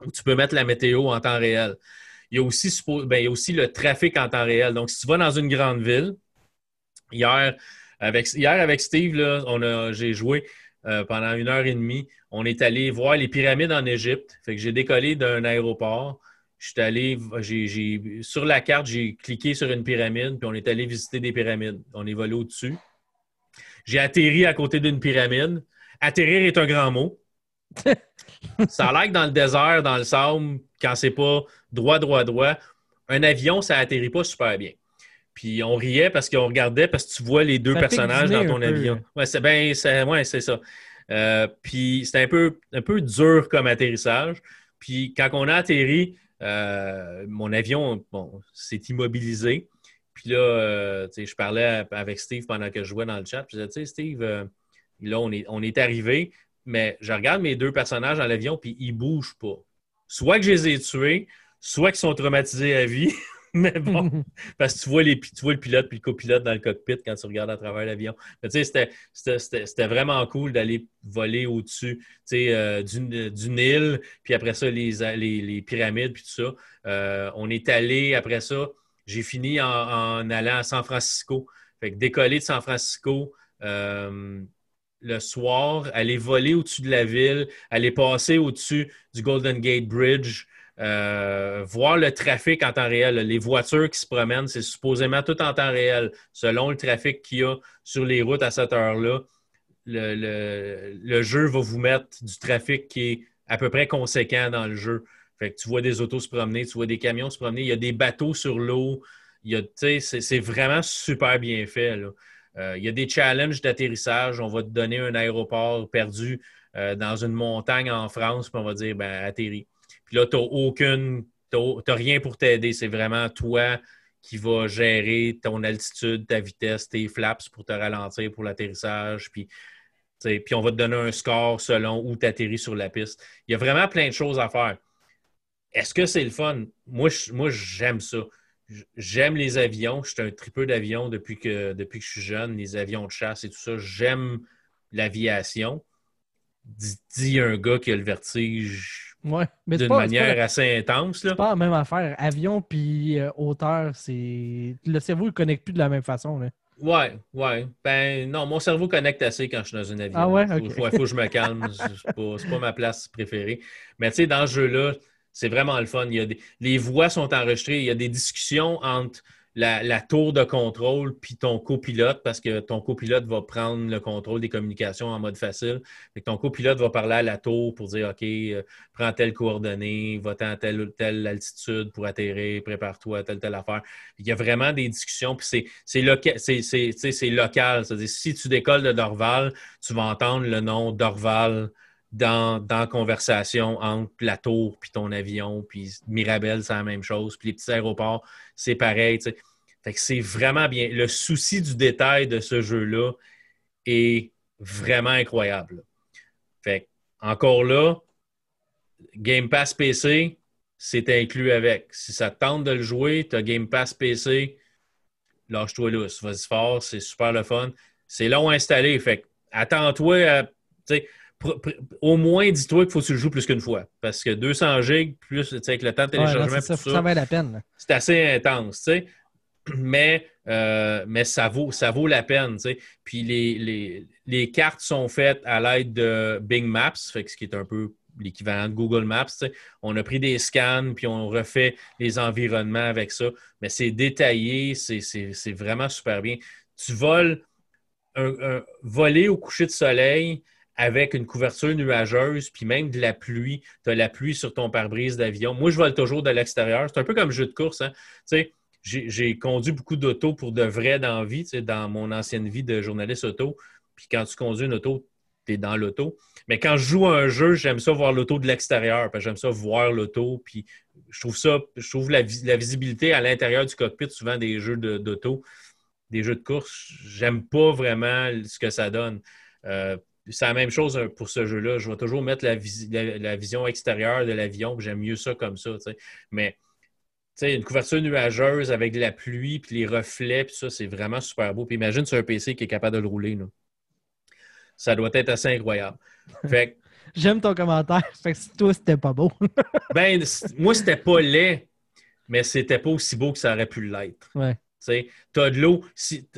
ou tu peux mettre la météo en temps réel il y, a aussi, ben, il y a aussi le trafic en temps réel. Donc, si tu vas dans une grande ville, hier, Avec, hier, avec Steve, là, on a, j'ai joué euh, pendant une heure et demie. On est allé voir les pyramides en Égypte. Fait que j'ai décollé d'un aéroport. Je suis allé, j'ai, j'ai- sur la carte, j'ai cliqué sur une pyramide, puis on est allé visiter des pyramides. On est volé au-dessus. J'ai atterri à côté d'une pyramide. Atterrir est un grand mot. ça a l'air que dans le désert, dans le sable, quand c'est pas droit, droit, droit, un avion, ça atterrit pas super bien. Puis on riait parce qu'on regardait parce que tu vois les deux Ça personnages dans ton avion. Ouais, c'est ben, c'est ouais, c'est ça. Euh, puis c'était un peu, un peu dur comme atterrissage. Puis quand on a atterri, euh, mon avion bon, s'est immobilisé. Puis là, euh, tu sais, je parlais avec Steve pendant que je jouais dans le chat. Puis je disais, tu sais, Steve, euh, là, on est, on est arrivé, mais je regarde mes deux personnages dans l'avion, puis ils bougent pas. Soit que je les ai tués, soit qu'ils sont traumatisés à vie. mais bon, parce que tu vois, les, tu vois le pilote puis le copilote dans le cockpit quand tu regardes à travers l'avion. Mais tu sais, c'était- vraiment cool d'aller voler au-dessus tu sais, d'une d'une île, puis après ça, les, les, les pyramides, puis tout ça. Euh, on est allé, après ça, j'ai fini en, en allant à San Francisco. Fait que décoller de San Francisco euh, le soir, aller voler au-dessus de la ville, aller passer au-dessus du Golden Gate Bridge, euh, voir le trafic en temps réel, les voitures qui se promènent, c'est supposément tout en temps réel. Selon le trafic qu'il y a sur les routes à cette heure-là, le, jeu va vous mettre du trafic qui est à peu près conséquent dans le jeu. Tu vois des autos se promener, tu vois des camions se promener, il y a des bateaux sur l'eau. C'est vraiment super bien fait. Euh, il y a des challenges d'atterrissage. On va te donner un aéroport perdu euh, dans une montagne en France, puis on va dire ben, atterris. Puis là, tu n'as aucune. t'as rien pour t'aider. C'est vraiment toi qui va gérer ton altitude, ta vitesse, tes flaps pour te ralentir pour l'atterrissage. Puis, puis on va te donner un score selon où tu atterris sur la piste. Il y a vraiment plein de choses à faire. Est-ce que c'est le fun? Moi, j'aime ça. J'aime les avions. Je suis un tripeux d'avions depuis que, depuis que je suis jeune, les avions de chasse et tout ça. J'aime l'aviation. Dis un gars qui a le vertige Ouais, mais c'est d'une manière pas- assez intense. Là. c'est pas la même affaire. Avion puis euh, hauteur, c'est. Le cerveau, il ne connecte plus de la même façon. Là. Ouais, ouais. Ben non, mon cerveau connecte assez quand je suis dans un avion. Ah ouais? Faut, faut- faut que je me calme. C'est pas, c'est pas ma place préférée. Mais tu sais, dans ce jeu-là, c'est vraiment le fun. Il y a des- les voix sont enregistrées. Il y a des discussions entre la, tour de contrôle puis ton copilote parce que ton copilote va prendre le contrôle des communications en mode facile. Ton copilote va parler à la tour pour dire OK, euh, prends telle coordonnée, va-t'en à telle telle altitude pour atterrir, prépare-toi à telle telle affaire. Il y a vraiment des discussions, puis c'est local. C'est-à-dire, si tu décolles de Dorval, tu vas entendre le nom Dorval dans, la conversation entre la tour puis ton avion, puis Mirabel, c'est la même chose, puis les petits aéroports, c'est pareil. Fait que c'est vraiment bien. Le souci du détail de ce jeu-là est vraiment incroyable. Fait que, encore là, Game Pass PC, c'est inclus avec. Si ça te tente de le jouer, tu as Game Pass PC, lâche-toi là. Vas-y fort, c'est super le fun. C'est long à installer. Fait attends-toi à. Au moins, dis-toi qu'il faut que tu le joues plus qu'une fois. Parce que 200 gigs, plus avec le temps de Ouais, téléchargement, c'est ça, puis tout ça va être la peine. c'est assez intense, tu sais. Mais, euh, mais ça, vaut, ça vaut la peine, tu sais. Puis les, les, les cartes sont faites à l'aide de Bing Maps, fait que ce qui est un peu l'équivalent de Google Maps. tu sais. On a pris des scans, puis on refait les environnements avec ça. Mais c'est détaillé, c'est vraiment super bien. Tu voles, un, un- voler au coucher de soleil avec une couverture nuageuse, puis même de la pluie. Tu as la pluie sur ton pare-brise d'avion. Moi, je vole toujours de l'extérieur. C'est un peu comme jeu de course. Hein? J'ai conduit beaucoup d'autos pour de vrai dans vie, dans mon ancienne vie de journaliste auto. Puis quand tu conduis une auto, tu es dans l'auto. Mais quand je joue à un jeu, j'aime ça voir l'auto de l'extérieur. parce J'aime ça voir l'auto. Puis je trouve ça, je trouve la, vis- la visibilité à l'intérieur du cockpit, souvent des jeux d'auto, des jeux de course, j'aime pas vraiment ce que ça donne. Euh, c'est la même chose euh, pour ce jeu-là. Je vais toujours mettre la, visi- la- la vision extérieure de l'avion, j'aime mieux ça comme ça. tu sais. Mais tu sais, une couverture nuageuse avec de la pluie, puis les reflets, puis ça, c'est vraiment super beau. Puis imagine sur un PC qui est capable de le rouler. là. Ça doit être assez incroyable. Fait J'aime ton commentaire. Fait que si toi, c'était pas beau. ben, moi, c'était pas laid, mais c'était pas aussi beau que ça aurait pu l'être. ouais. Tu as de l'eau. Si,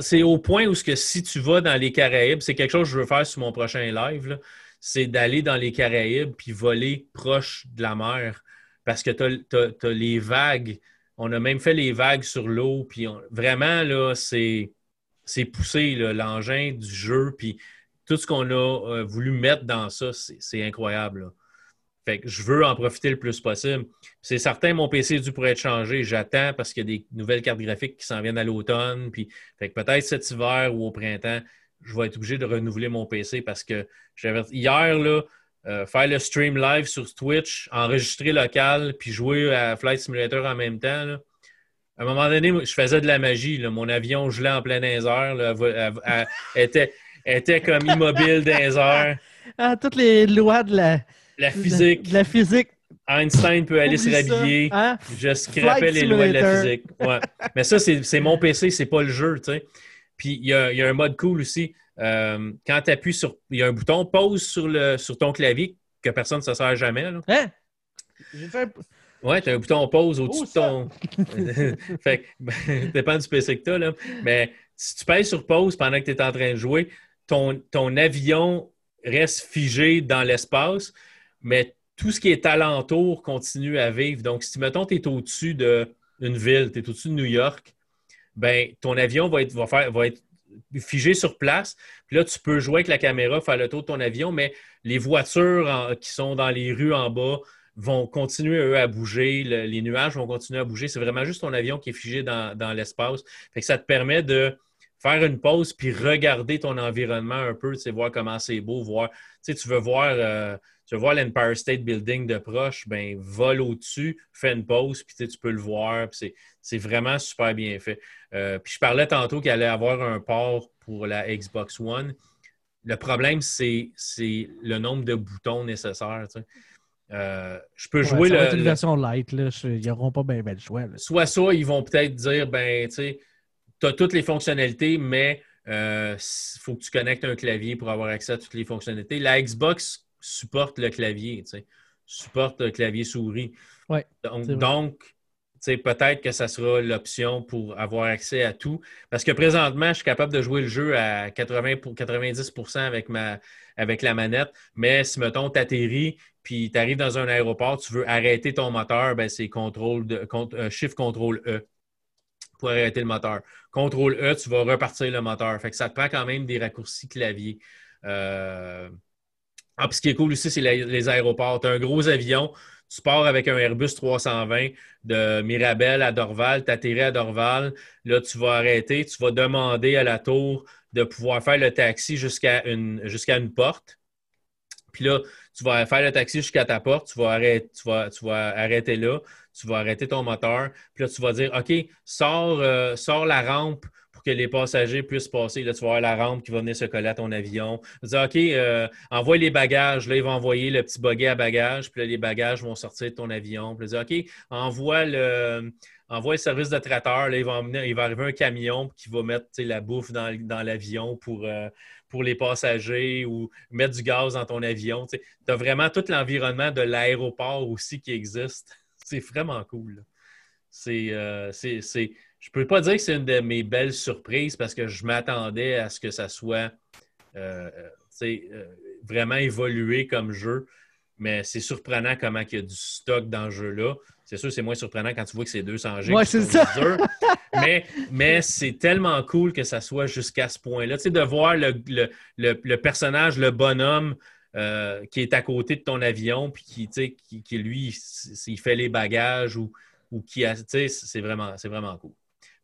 C'est au point où ce que si tu vas dans les Caraïbes, c'est quelque chose que je veux faire sur mon prochain live, c'est d'aller dans les Caraïbes puis voler proche de la mer. Parce que tu as, les vagues. On a même fait les vagues sur l'eau. Puis vraiment, là, c'est, c'est poussé, l'engin du jeu. Puis tout ce qu'on a euh, voulu mettre dans ça, c'est, incroyable. Fait que je veux en profiter le plus possible. C'est certain, mon PC est dû pour être changé. J'attends parce qu'il y a des nouvelles cartes graphiques qui s'en viennent à l'automne. Puis, fait que peut-être cet hiver ou au printemps, je vais être obligé de renouveler mon PC parce que j'avais hier, là, euh, faire le stream live sur Twitch, enregistrer local, puis jouer à Flight Simulator en même temps. À un moment donné, je faisais de la magie. Mon avion gelait en plein air. était, était comme immobile dans Ah, toutes les lois de la la physique. La physique. Einstein peut aller se rhabiller. Hein? Je scrapais les lois de la physique. Mais ça, c'est mon PC, c'est pas le jeu, tu sais. Puis il y, a, un mode cool aussi. Euh, quand tu appuies sur. Il y a un bouton pause sur, le, sur ton clavier que personne ne se sert jamais. Là. Hein? Fait... Ouais, tu as un bouton pause au-dessus de ton. fait que, ben, dépend du PC que tu as, là. Mais si tu pèses sur pause pendant que tu es en train de jouer, ton, ton avion reste figé dans l'espace mais tout ce qui est alentour continue à vivre. Donc, si, mettons, tu es au-dessus d'une ville, tu es au-dessus de New York, ben, ton avion va être, va, faire, va être figé sur place. Puis là, tu peux jouer avec la caméra, faire le tour de ton avion, mais les voitures qui sont dans les rues en bas vont continuer, eux, à bouger. les nuages vont continuer à bouger. C'est vraiment juste ton avion qui est figé dans, l'espace. Fait que ça te permet de faire une pause puis regarder ton environnement un peu, voir comment c'est beau, voir, tu veux voir, euh, tu vois l'Empire State Building de proche, ben vole au-dessus, fais une pause, puis tu peux le voir. C'est vraiment super bien fait. Euh, puis je parlais tantôt qu'il allait avoir un port pour la Xbox One. Le problème, c'est le nombre de boutons nécessaires. Euh, je peux jouer ça va une version light, là. ils n'auront pas bien le choix. Soit ça, ils vont peut-être dire ben, tu sais, tu as toutes les fonctionnalités, mais il euh, faut que tu connectes un clavier pour avoir accès à toutes les fonctionnalités. La Xbox supporte le clavier, tu sais, supporte le clavier souris. Ouais, donc, peut-être que ça sera l'option pour avoir accès à tout. Parce que présentement, je suis capable de jouer le jeu à 80 pour 90 avec, ma, avec la manette. Mais si, mettons, tu atterris puis tu arrives dans un aéroport, tu veux arrêter ton moteur, ben, c'est contrôle de, euh, Shift Contrôle E pour arrêter le moteur. Contrôle E, tu vas repartir le moteur. Fait que ça te prend quand même des raccourcis clavier. Euh, ah, puis ce qui est cool aussi, c'est les, aéroports. Tu as un gros avion, tu pars avec un Airbus 320 de Mirabel à Dorval, tu atterris à Dorval, là, tu vas arrêter, tu vas demander à la tour de pouvoir faire le taxi jusqu'à une, une porte. Puis là, tu vas faire le taxi jusqu'à ta porte, tu vas, arrêter, tu, vas, tu vas arrêter là, tu vas arrêter ton moteur, puis là, tu vas dire OK, sors, euh, sors la rampe que les passagers puissent passer. Là, tu vas voir la rampe qui va venir se coller à ton avion. Tu vas dire, OK, euh, envoie les bagages. Là, ils vont envoyer le petit buggy à bagages, puis là, les bagages vont sortir de ton avion. Puis là, OK, envoie le, envoie le service de traiteur. Là, il va, va arriver un camion qui va mettre la bouffe dans, l'avion pour, euh, pour les passagers ou mettre du gaz dans ton avion. Tu as vraiment tout l'environnement de l'aéroport aussi qui existe. C'est vraiment cool. Euh, c'est je ne peux pas dire que c'est une de mes belles surprises parce que je m'attendais à ce que ça soit euh, euh, vraiment évolué comme jeu. Mais c'est surprenant comment il y a du stock dans le jeu-là. C'est sûr, c'est moins surprenant quand tu vois que c'est 200 G. Ouais, c'est ça. mais, mais c'est tellement cool que ça soit jusqu'à ce point-là. Tu sais, de voir le, personnage, le bonhomme euh, qui est à côté de ton avion, puis qui, qui, qui lui, s'il fait les bagages ou, ou qui a. C'est vraiment, vraiment cool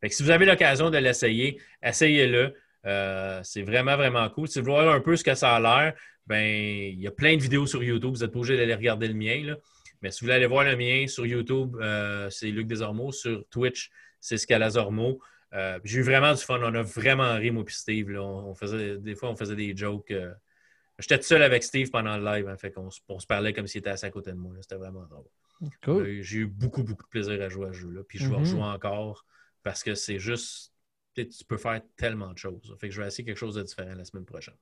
si vous avez l'occasion de l'essayer, essayez-le. Euh, c'est vraiment, vraiment cool. Si vous voulez voir un peu ce que ça a l'air, ben, il y a plein de vidéos sur YouTube. Vous n'êtes pas obligé d'aller regarder le mien. Mais si vous voulez aller voir le mien sur YouTube, euh, c'est Luc Desormeaux. Sur Twitch, c'est Scalazormo. Euh, j'ai eu vraiment du fun. On a vraiment ri, moi et Steve. On, faisait, des fois, on faisait des jokes. J'étais seul avec Steve pendant le live. Hein, fait on, se parlait comme s'il était assis à côté de moi. C'était vraiment drôle. J'ai eu beaucoup, beaucoup de plaisir à jouer à ce jeu-là. Puis je vais rejouer mm-hmm. encore parce que c'est juste, tu peux faire tellement de choses. Fait que je vais essayer quelque chose de différent la semaine prochaine.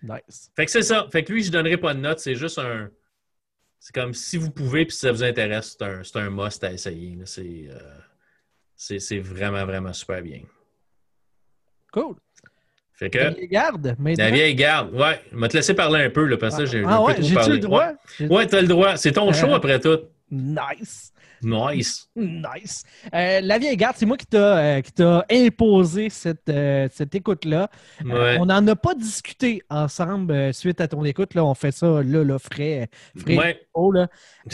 Nice. Fait que c'est ça. Fait que lui, je ne donnerai pas de note. C'est juste un. C'est comme si vous pouvez, puis si ça vous intéresse, c'est un, un, must à essayer. Euh, c'est vraiment, vraiment super bien. Cool. Fait que, La vieille garde, maintenant. la vieille garde. Ouais, je vais te laisser parler un peu, là, parce que j'ai Ah ouais, j'ai-tu le droit? Ouais, t'as le droit. C'est ton Euh, show après tout. Nice. Nice. Nice. Euh, la vieille garde, c'est moi qui t'a euh, imposé cette, euh, cette écoute-là. Ouais. on n'en a pas discuté ensemble suite à ton écoute. Là, on fait ça là, là frais. frais Ouais. haut, là.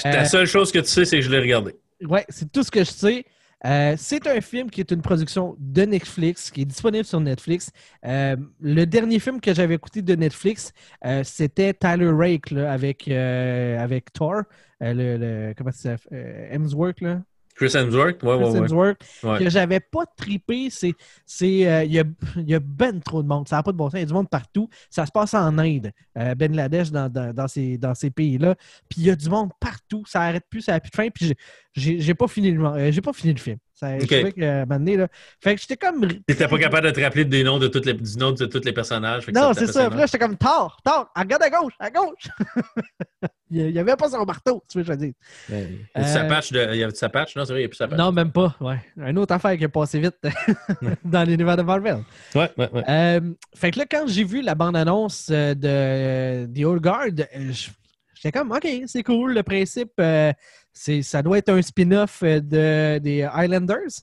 La seule chose que tu sais, c'est que je l'ai regardé. Ouais, c'est tout ce que je sais. Euh, c'est un film qui est une production de Netflix, qui est disponible sur Netflix. Euh, le dernier film que j'avais écouté de Netflix, euh, c'était Tyler Rake avec, avec Thor. Le, le- comment ça s'appelle? Hemsworth, là? Chris Hemsworth? Ouais, Chris ouais, ouais. Hemsworth, Ouais. que j'avais pas trippé. C'est, c'est, euh, il y, a, a ben trop de monde. Ça n'a pas de bon sens. Il y a du monde partout. Ça se passe en Inde, euh, Bangladesh, dans, dans, dans ces, dans ces pays-là. Puis il y a du monde partout. Ça arrête plus, ça n'a plus de fin. Puis j'ai, j'ai, j'ai pas fini le, euh, j'ai pas fini le film. Ça, je Ok. trouvais que, euh, à un moment donné, là, fait que j'étais comme. T'étais pas capable de te rappeler des noms de toutes les, du nom de tous les personnages. Non, c'est ça. là, j'étais comme tard, tard, regarde à gauche, à gauche. il n'y avait pas son marteau, tu veux je. Y avait-tu sa Euh, patch? De... Y avait-tu sa patch? Non, c'est vrai, il n'y a plus sa patch. Non, même pas. Ouais. Une autre affaire qui est passée vite dans l'univers de Marvel. Ouais, ouais, ouais. Euh, fait que là, quand j'ai vu la bande-annonce euh, de The Old Guard, euh, je- j'étais comme, OK, c'est cool. Le principe, euh, c'est, ça doit être un spin-off euh, de, des Highlanders.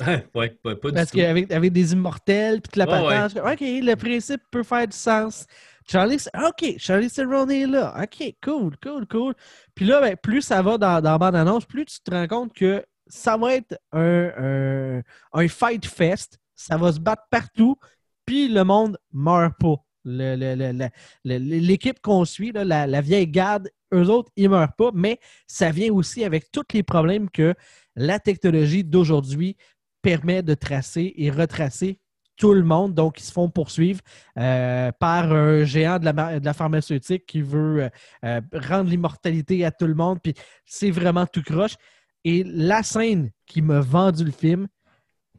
Ouais, ouais, ouais, pas du Parce qu'avec avec des immortels, puis toute la comme, OK, le principe peut faire du sens. Charlie, OK, Charlie Theron est là. OK, cool, cool, cool. Puis là, ben, plus ça va dans, dans la bande-annonce, plus tu te rends compte que ça va être un, un, un fight fest. Ça va se battre partout, puis le monde meurt pas. L'équipe qu'on suit, la, la vieille garde, eux autres, ils meurent pas, mais ça vient aussi avec tous les problèmes que la technologie d'aujourd'hui permet de tracer et retracer tout le monde. Donc, ils se font poursuivre euh, par un géant de la, de la pharmaceutique qui veut euh, euh, rendre l'immortalité à tout le monde. Puis c'est vraiment tout croche. Et la scène qui m'a vendu le film,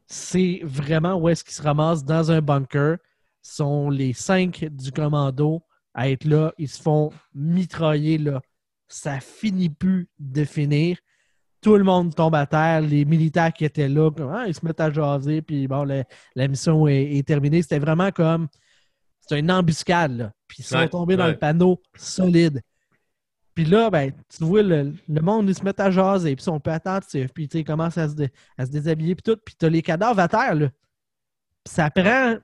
c'est vraiment où est-ce qu'ils se ramassent dans un bunker. Sont les cinq du commando à être là. Ils se font mitrailler là. Ça finit plus de finir tout le monde tombe à terre. Les militaires qui étaient là, comme, ah, ils se mettent à jaser, puis bon, la, la mission est, est terminée. C'était vraiment comme. C'est une embuscade, là. Puis ils sont Ouais, tombés dans le panneau solide. Puis là, ben, tu vois, le, le monde, ils se mettent à jaser, puis ils sont peu attentifs, puis tu sais, ils commencent à se, dé- à se déshabiller, puis tout. Puis t'as les cadavres à terre, là. Ça prend.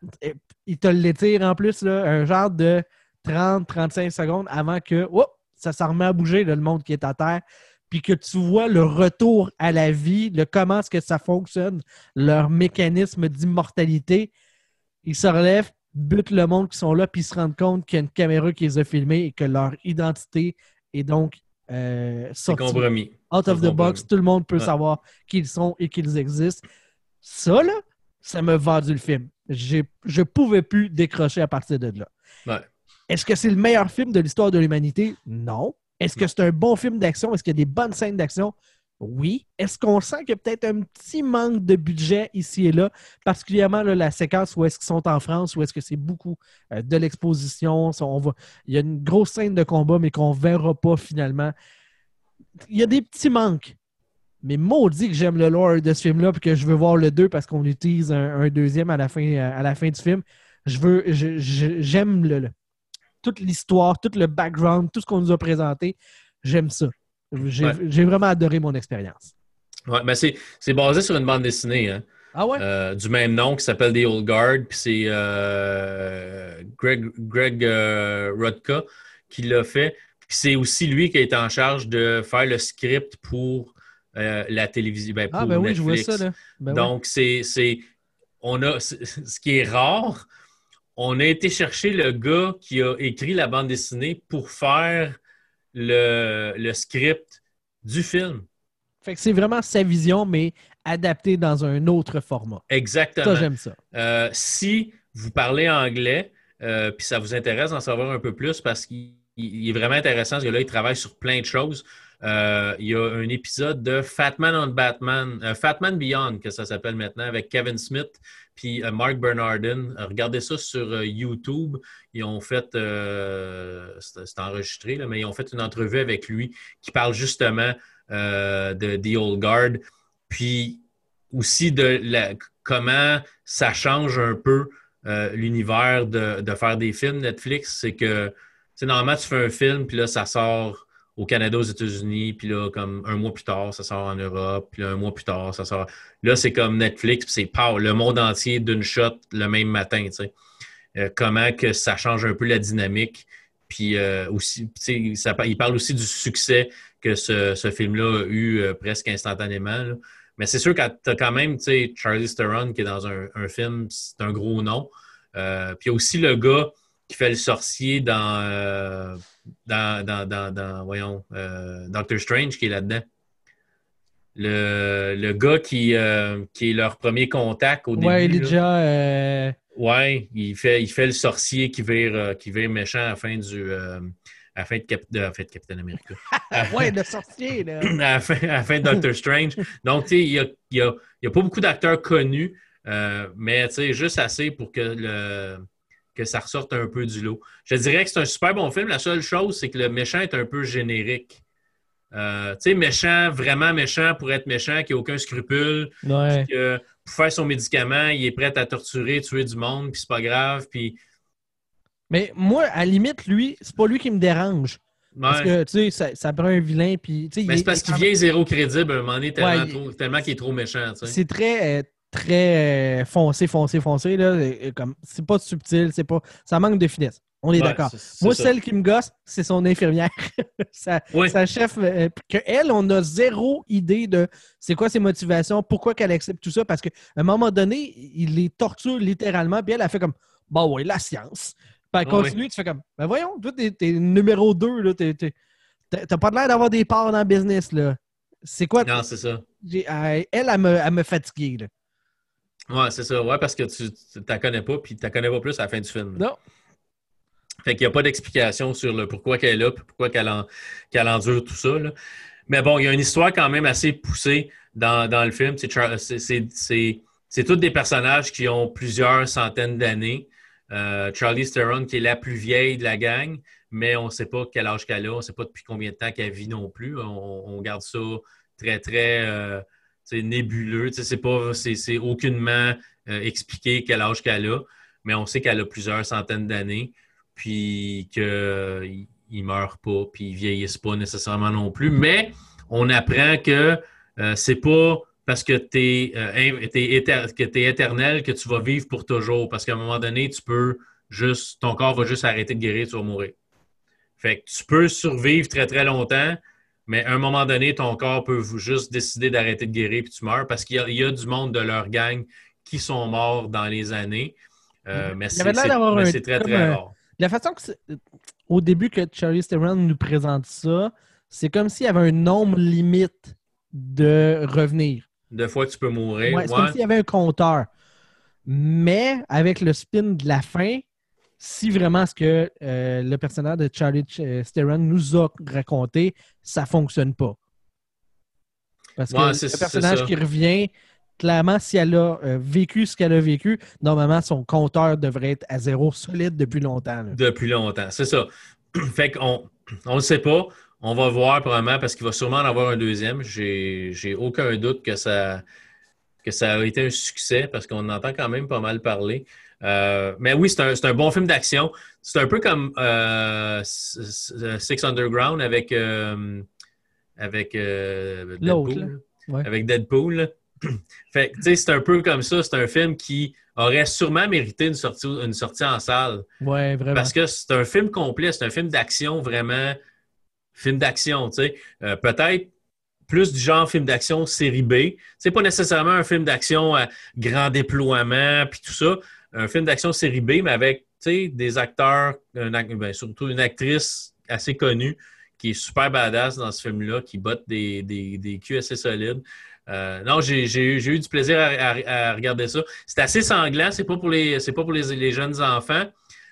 Ils te l'étirent en plus, là, un genre de 30-35 secondes avant que. Oups, ça s'en remet à bouger, là, le monde qui est à terre puis que tu vois le retour à la vie, le comment est-ce que ça fonctionne, leur mécanisme d'immortalité, ils se relèvent, butent le monde qui sont là, puis ils se rendent compte qu'il y a une caméra qui les a filmés et que leur identité est donc euh, sortie compromis. out of the box. Tout le monde peut Ouais. savoir qui ils sont et qu'ils existent. Ça, là, ça m'a vendu le film. Je pouvais plus décrocher à partir de là. Ouais. Est-ce que c'est le meilleur film de l'histoire de l'humanité? Non. Est-ce que c'est un bon film d'action? Est-ce qu'il y a des bonnes scènes d'action? Oui. Est-ce qu'on sent qu'il y a peut-être un petit manque de budget ici et là, particulièrement là, la séquence où est-ce qu'ils sont en France, où est-ce que c'est beaucoup euh, de l'exposition? Ça, on va- Il y a une grosse scène de combat, mais qu'on ne verra pas finalement. Il y a des petits manques. Mais maudit que j'aime le lore de ce film-là et que je veux voir le 2 parce qu'on utilise un, un deuxième à la fin, à la fin du film. Je veux, j'aime le, le- toute l'histoire, tout le background, tout ce qu'on nous a présenté. J'aime ça. J'ai, Ouais. vraiment adoré mon expérience. Ouais, mais c'est c'est basé sur une bande dessinée hein, Ah ouais? euh, du même nom qui s'appelle The Old Guard. Puis c'est euh, Greg, Greg euh, Rutka qui l'a fait. Puis c'est aussi lui qui a été en charge de faire le script pour euh, la télévision. Ben, pour ah ben oui, je vois Netflix. ça. Là. Ben. Donc, c'est. c'est- On a. Ce qui est rare, on a été chercher le gars qui a écrit la bande dessinée pour faire le, le script du film. Fait que c'est vraiment sa vision, mais adaptée dans un autre format. Exactement. Ça, j'aime ça. Euh, si vous parlez anglais, euh, puis ça vous intéresse d'en savoir un peu plus parce qu'il il est vraiment intéressant, ce gars-là, il travaille sur plein de choses. Euh, il y a un épisode de Fatman on Batman, euh, Fatman Beyond, que ça s'appelle maintenant, avec Kevin Smith puis euh, Mark Bernardin. Regardez ça sur YouTube. Ils ont fait, c'est enregistré, là, mais ils ont fait une entrevue avec lui qui parle justement de The Old Guard. Puis aussi de comment ça change un peu l'univers de, de, faire des films Netflix. C'est que, normalement, tu fais un film, puis là, ça sort au Canada, aux États-Unis, puis là, comme un mois plus tard, ça sort en Europe, puis là, un mois plus tard, ça sort. Là, c'est comme Netflix, puis c'est le monde entier d'une shot le même matin, tu sais. Euh, comment que ça change un peu la dynamique. Puis euh, aussi, ça, il parle aussi du succès que ce, film-là a eu euh, presque instantanément. Mais c'est sûr que tu as quand même Charlie Theron qui est dans un, un film, c'est un gros nom. puis aussi le gars qui fait le sorcier dans, dans, dans, dans, voyons, Doctor Strange qui est là-dedans. Le, le, gars qui, qui est leur premier contact au début. Ouais, Elijah. Ouais, il fait, il fait le sorcier qui vire, euh, qui vire méchant à la fin du. Euh, à la fin de, Cap de, à Captain America. ouais, le sorcier, là. à, la fin, à la fin de Doctor Strange. Donc, tu sais, il n'y a, y a, y a, pas beaucoup d'acteurs connus, euh, mais tu sais, juste assez pour que, le, que ça ressorte un peu du lot. Je dirais que c'est un super bon film. La seule chose, c'est que le méchant est un peu générique. Euh, tu sais, méchant, vraiment méchant pour être méchant, qui n'a aucun scrupule. Ouais. Que pour faire son médicament, il est prêt à torturer, tuer du monde, puis c'est pas grave. Puis... Mais moi, à la limite, lui, c'est pas lui qui me dérange. Parce que, tu sais, ça, prend un vilain, puis... Mais c'est parce qu'il vient zéro crédible à un moment donné, tellement, qu'il est trop méchant, C'est très... Euh, très euh, foncé, foncé, foncé. Là. Comme, c'est pas subtil, c'est pas. Ça manque de finesse. On est d'accord. Moi, celle qui me gosse, c'est son infirmière. sa, chef, euh, que elle, on a zéro idée de c'est quoi ses motivations, pourquoi qu'elle accepte tout ça, parce qu'à un moment donné, il les torture littéralement, puis elle a fait comme Bah ouais, la science. Puis elle continue, tu fais comme Ben voyons, toi, t'es, numéro 2, là, t'as pas l'air d'avoir des parts dans le business, là. C'est quoi? Non, c'est ça. Elle, elle, me, elle me fatigue, là. Ouais, c'est ça. Ouais, parce que tu ne la connais pas, puis tu la connais pas plus à la fin du film. Non. Fait qu'il n'y a pas d'explication sur le pourquoi qu'elle est là, puis pourquoi qu'elle endure tout ça. Mais bon, il y a une histoire quand même assez poussée dans, le film. C'est tous des personnages qui ont plusieurs centaines d'années. Euh, Charlie Theron, qui est la plus vieille de la gang, mais on ne sait pas quel âge qu'elle a, on ne sait pas depuis combien de temps qu'elle vit non plus. On, garde ça très, très euh, nébuleux. C'est pas, c'est aucunement euh, expliqué quel âge qu'elle a, mais on sait qu'elle a plusieurs centaines d'années puis qu'il ne meurt pas, puis il ne vieillisse pas nécessairement non plus. Mais on apprend que euh, c'est pas parce que tu es, es, éternel que tu vas vivre pour toujours. Parce qu'à un moment donné, tu peux juste, ton corps va juste arrêter de guérir, tu vas mourir. Fait que tu peux survivre très, très longtemps, mais à un moment donné, ton corps peut juste décider d'arrêter de guérir puis tu meurs parce qu'il y, a du monde de leur gang qui sont morts dans les années. Euh, mais c'est très, très rare. La façon que au début que Charlie Theron nous présente ça, c'est comme s'il y avait un nombre limite de revenir. De fois tu peux mourir. Ouais, c'est comme s'il y avait un compteur. Mais avec le spin de la fin, si vraiment ce que euh, le personnage de Charlie Theron nous a raconté, ça fonctionne pas. Parce que le personnage qui revient, clairement, si elle a euh, vécu ce qu'elle a vécu, normalement, son compteur devrait être à zéro solide depuis longtemps. Depuis longtemps, c'est ça. fait qu'on on ne sait pas. On va voir probablement parce qu'il va sûrement en avoir un deuxième. J'ai aucun doute que ça, que ça a été un succès parce qu'on entend quand même pas mal parler. Euh, mais oui, c'est un, un, bon film d'action. C'est un peu comme euh, Six Underground avec, avec Deadpool. Avec Deadpool fait c'est un peu comme ça. C'est un film qui aurait sûrement mérité une sortie, une sortie en salle. Ouais, vraiment. Parce que c'est un film complet, c'est un film d'action vraiment. Film d'action, tu sais. Euh, peut-être plus du genre film d'action série B. C'est pas nécessairement un film d'action à grand déploiement puis tout ça. Un film d'action série B, mais avec des acteurs, ben, surtout une actrice assez connue qui est super badass dans ce film-là, qui botte des, des, des culs assez solides. Euh, non, j'ai eu du plaisir à, regarder ça. C'est assez sanglant, c'est pas pour les pas pour les, jeunes enfants,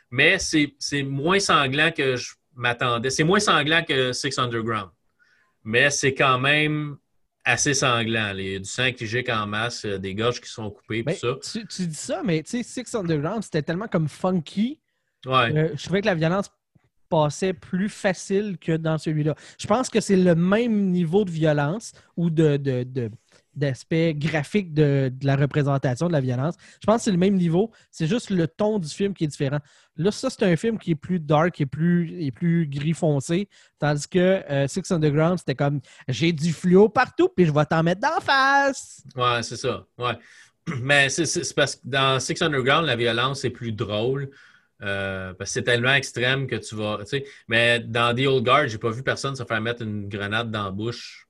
mais c'est moins sanglant que je m'attendais. C'est moins sanglant que Six Underground. Mais c'est quand même assez sanglant. Il y a du sang qui gicle en masse, euh, des gorges qui sont coupées, tout ça. Tu, dis ça, mais tu sais, Six Underground, c'était tellement comme funky. Ouais. Euh, je trouvais que la violence passait plus facile que dans celui-là. Je pense que c'est le même niveau de violence ou de d'aspect graphique de, la représentation de la violence. Je pense que c'est le même niveau. C'est juste le ton du film qui est différent. Là, ça, c'est un film qui est plus dark, qui est plus, plus gris foncé. Tandis que euh, Six Underground, c'était comme j'ai du fluo partout, puis je vais t'en mettre d'en face. Ouais, c'est ça. Ouais. Mais c'est- parce que dans Six Underground, la violence est plus drôle. euh, parce que c'est tellement extrême que tu vas. Mais dans The Old Guard, j'ai pas vu personne se faire mettre une grenade dans la bouche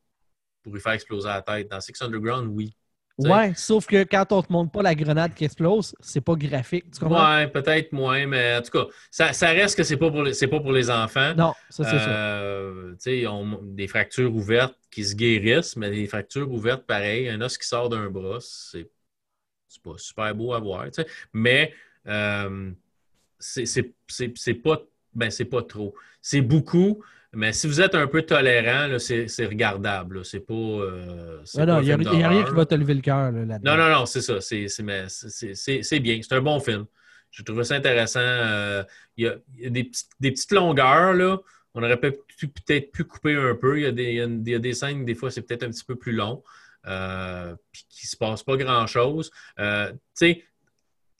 pour lui faire exploser la tête. Dans Six Underground, oui. T'sais. Ouais, sauf que quand on te montre pas la grenade qui explose, c'est pas graphique. Tu comprends? Ouais, peut-être moins, mais en tout cas, ça, ça reste que c'est pas pour les, c'est pas pour les enfants. Non, ça c'est ça. Euh, ils ont des fractures ouvertes qui se guérissent, mais des fractures ouvertes, pareil, un os qui sort d'un bras, c'est c'est pas super beau à voir. Mais euh, c'est- c'est pas, ben, c'est pas trop. C'est beaucoup, mais si vous êtes un peu tolérant, c'est regardable. C'est pas. euh, il n'y a, rien qui va te lever le cœur là, là-dedans. Non, non, non, c'est ça. C'est bien. C'est un bon film. J'ai trouvé ça intéressant. Euh, il, y a, il y a des, petites, des petites longueurs, là. On aurait peut- peut-être pu couper un peu. Il y a des, il y a y des scènes, des fois, c'est peut-être un petit peu plus long. Euh, puis qu'il ne se passe pas grand-chose. Euh, tu sais,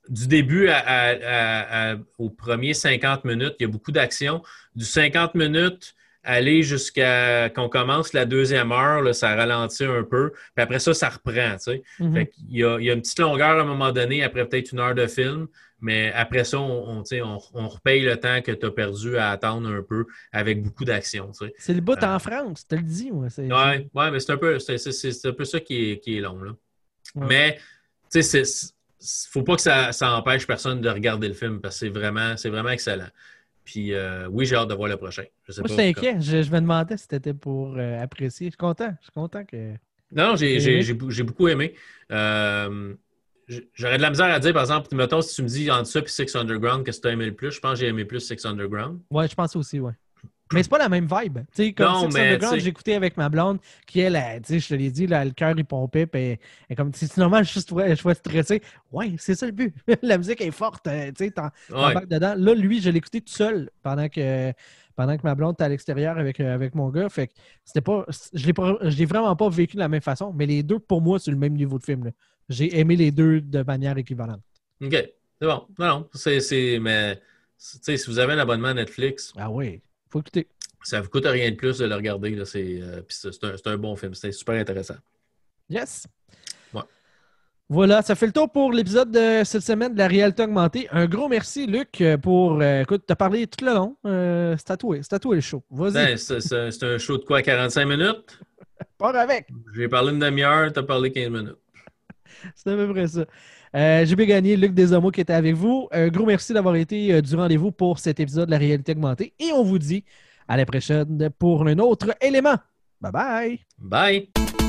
du début à, à- à- à- aux premiers 50 minutes, il y a beaucoup d'action. Du 50 minutes, aller jusqu'à qu'on commence la deuxième heure, là, ça ralentit un peu. Puis après ça, ça reprend. tu sais. Mhm. Fait qu'il y a, il y a une petite longueur à un moment donné, après peut-être une heure de film, mais après ça, on, on, tu on, on repaye le temps que tu as perdu à attendre un peu avec beaucoup d'action. tu sais. C'est le bout Euh, en France, je te le dis. Moi. C'est, Ouais, ouais, mais c'est un peu, un peu ça qui est, qui est long. Là. Ouais. Mais, tu sais, faut pas que ça, ça empêche personne de regarder le film parce que c'est vraiment, c'est vraiment excellent. Puis, euh, oui, j'ai hâte de voir le prochain. Je sais Moi, pas. j'étais inquiet. Je, je me demandais si c'était pour euh, apprécier. Je suis content. Je suis content que. Non, j'ai, beaucoup aimé. Euh, j'aurais de la misère à dire, par exemple, mettons, si tu me dis entre ça et Six Underground, qu'est-ce que tu as aimé le plus? Je pense que j'ai aimé plus Six Underground. Ouais, je pense aussi, ouais. Mais c'est pas la même vibe. Tu sais, comme Non, Six Underground, écouté avec ma blonde, qui elle, elle, tu sais, je te l'ai dit, là, le cœur il pompait, puis elle- comme, c'est normal, je suis stressé. Ouais, c'est ça le but. la musique est forte, euh, tu sais, t'en- Ouais. dedans. Là, lui, je l'ai écouté tout seul pendant que, pendant que ma blonde était à l'extérieur avec, euh, avec mon gars. Fait que c'était pas, je l'ai pas- je l'ai vraiment pas vécu de la même façon, mais les deux, pour moi, c'est le même niveau de film. J'ai aimé les deux de manière équivalente. OK. C'est bon. Non, non. C'est, c'est, mais, tu sais, si vous avez un abonnement à Netflix, Ah oui, faut écouter. ça ne vous coûte rien de plus de le regarder. C'est, euh, c'est, un, un bon film. C'est super intéressant. Yes. Ouais. Voilà, ça fait le tour pour l'épisode de cette semaine de la réalité augmentée. Un gros merci, Luc, pour. euh, écoute, t'as parlé tout le long. Euh, c'est à toi, c'est à toi le show. Vas-y, Ben, c'est, un show de quoi, 45 minutes? pars avec. J'ai parlé une demi-heure, tu as parlé 15 minutes. C'est à peu près ça. Euh, J'ai bien gagné, Luc Desormeaux qui était avec vous. Un gros merci d'avoir été euh, du rendez-vous pour cet épisode de la réalité augmentée. Et on vous dit à la prochaine pour un autre élément. Bye bye. Bye!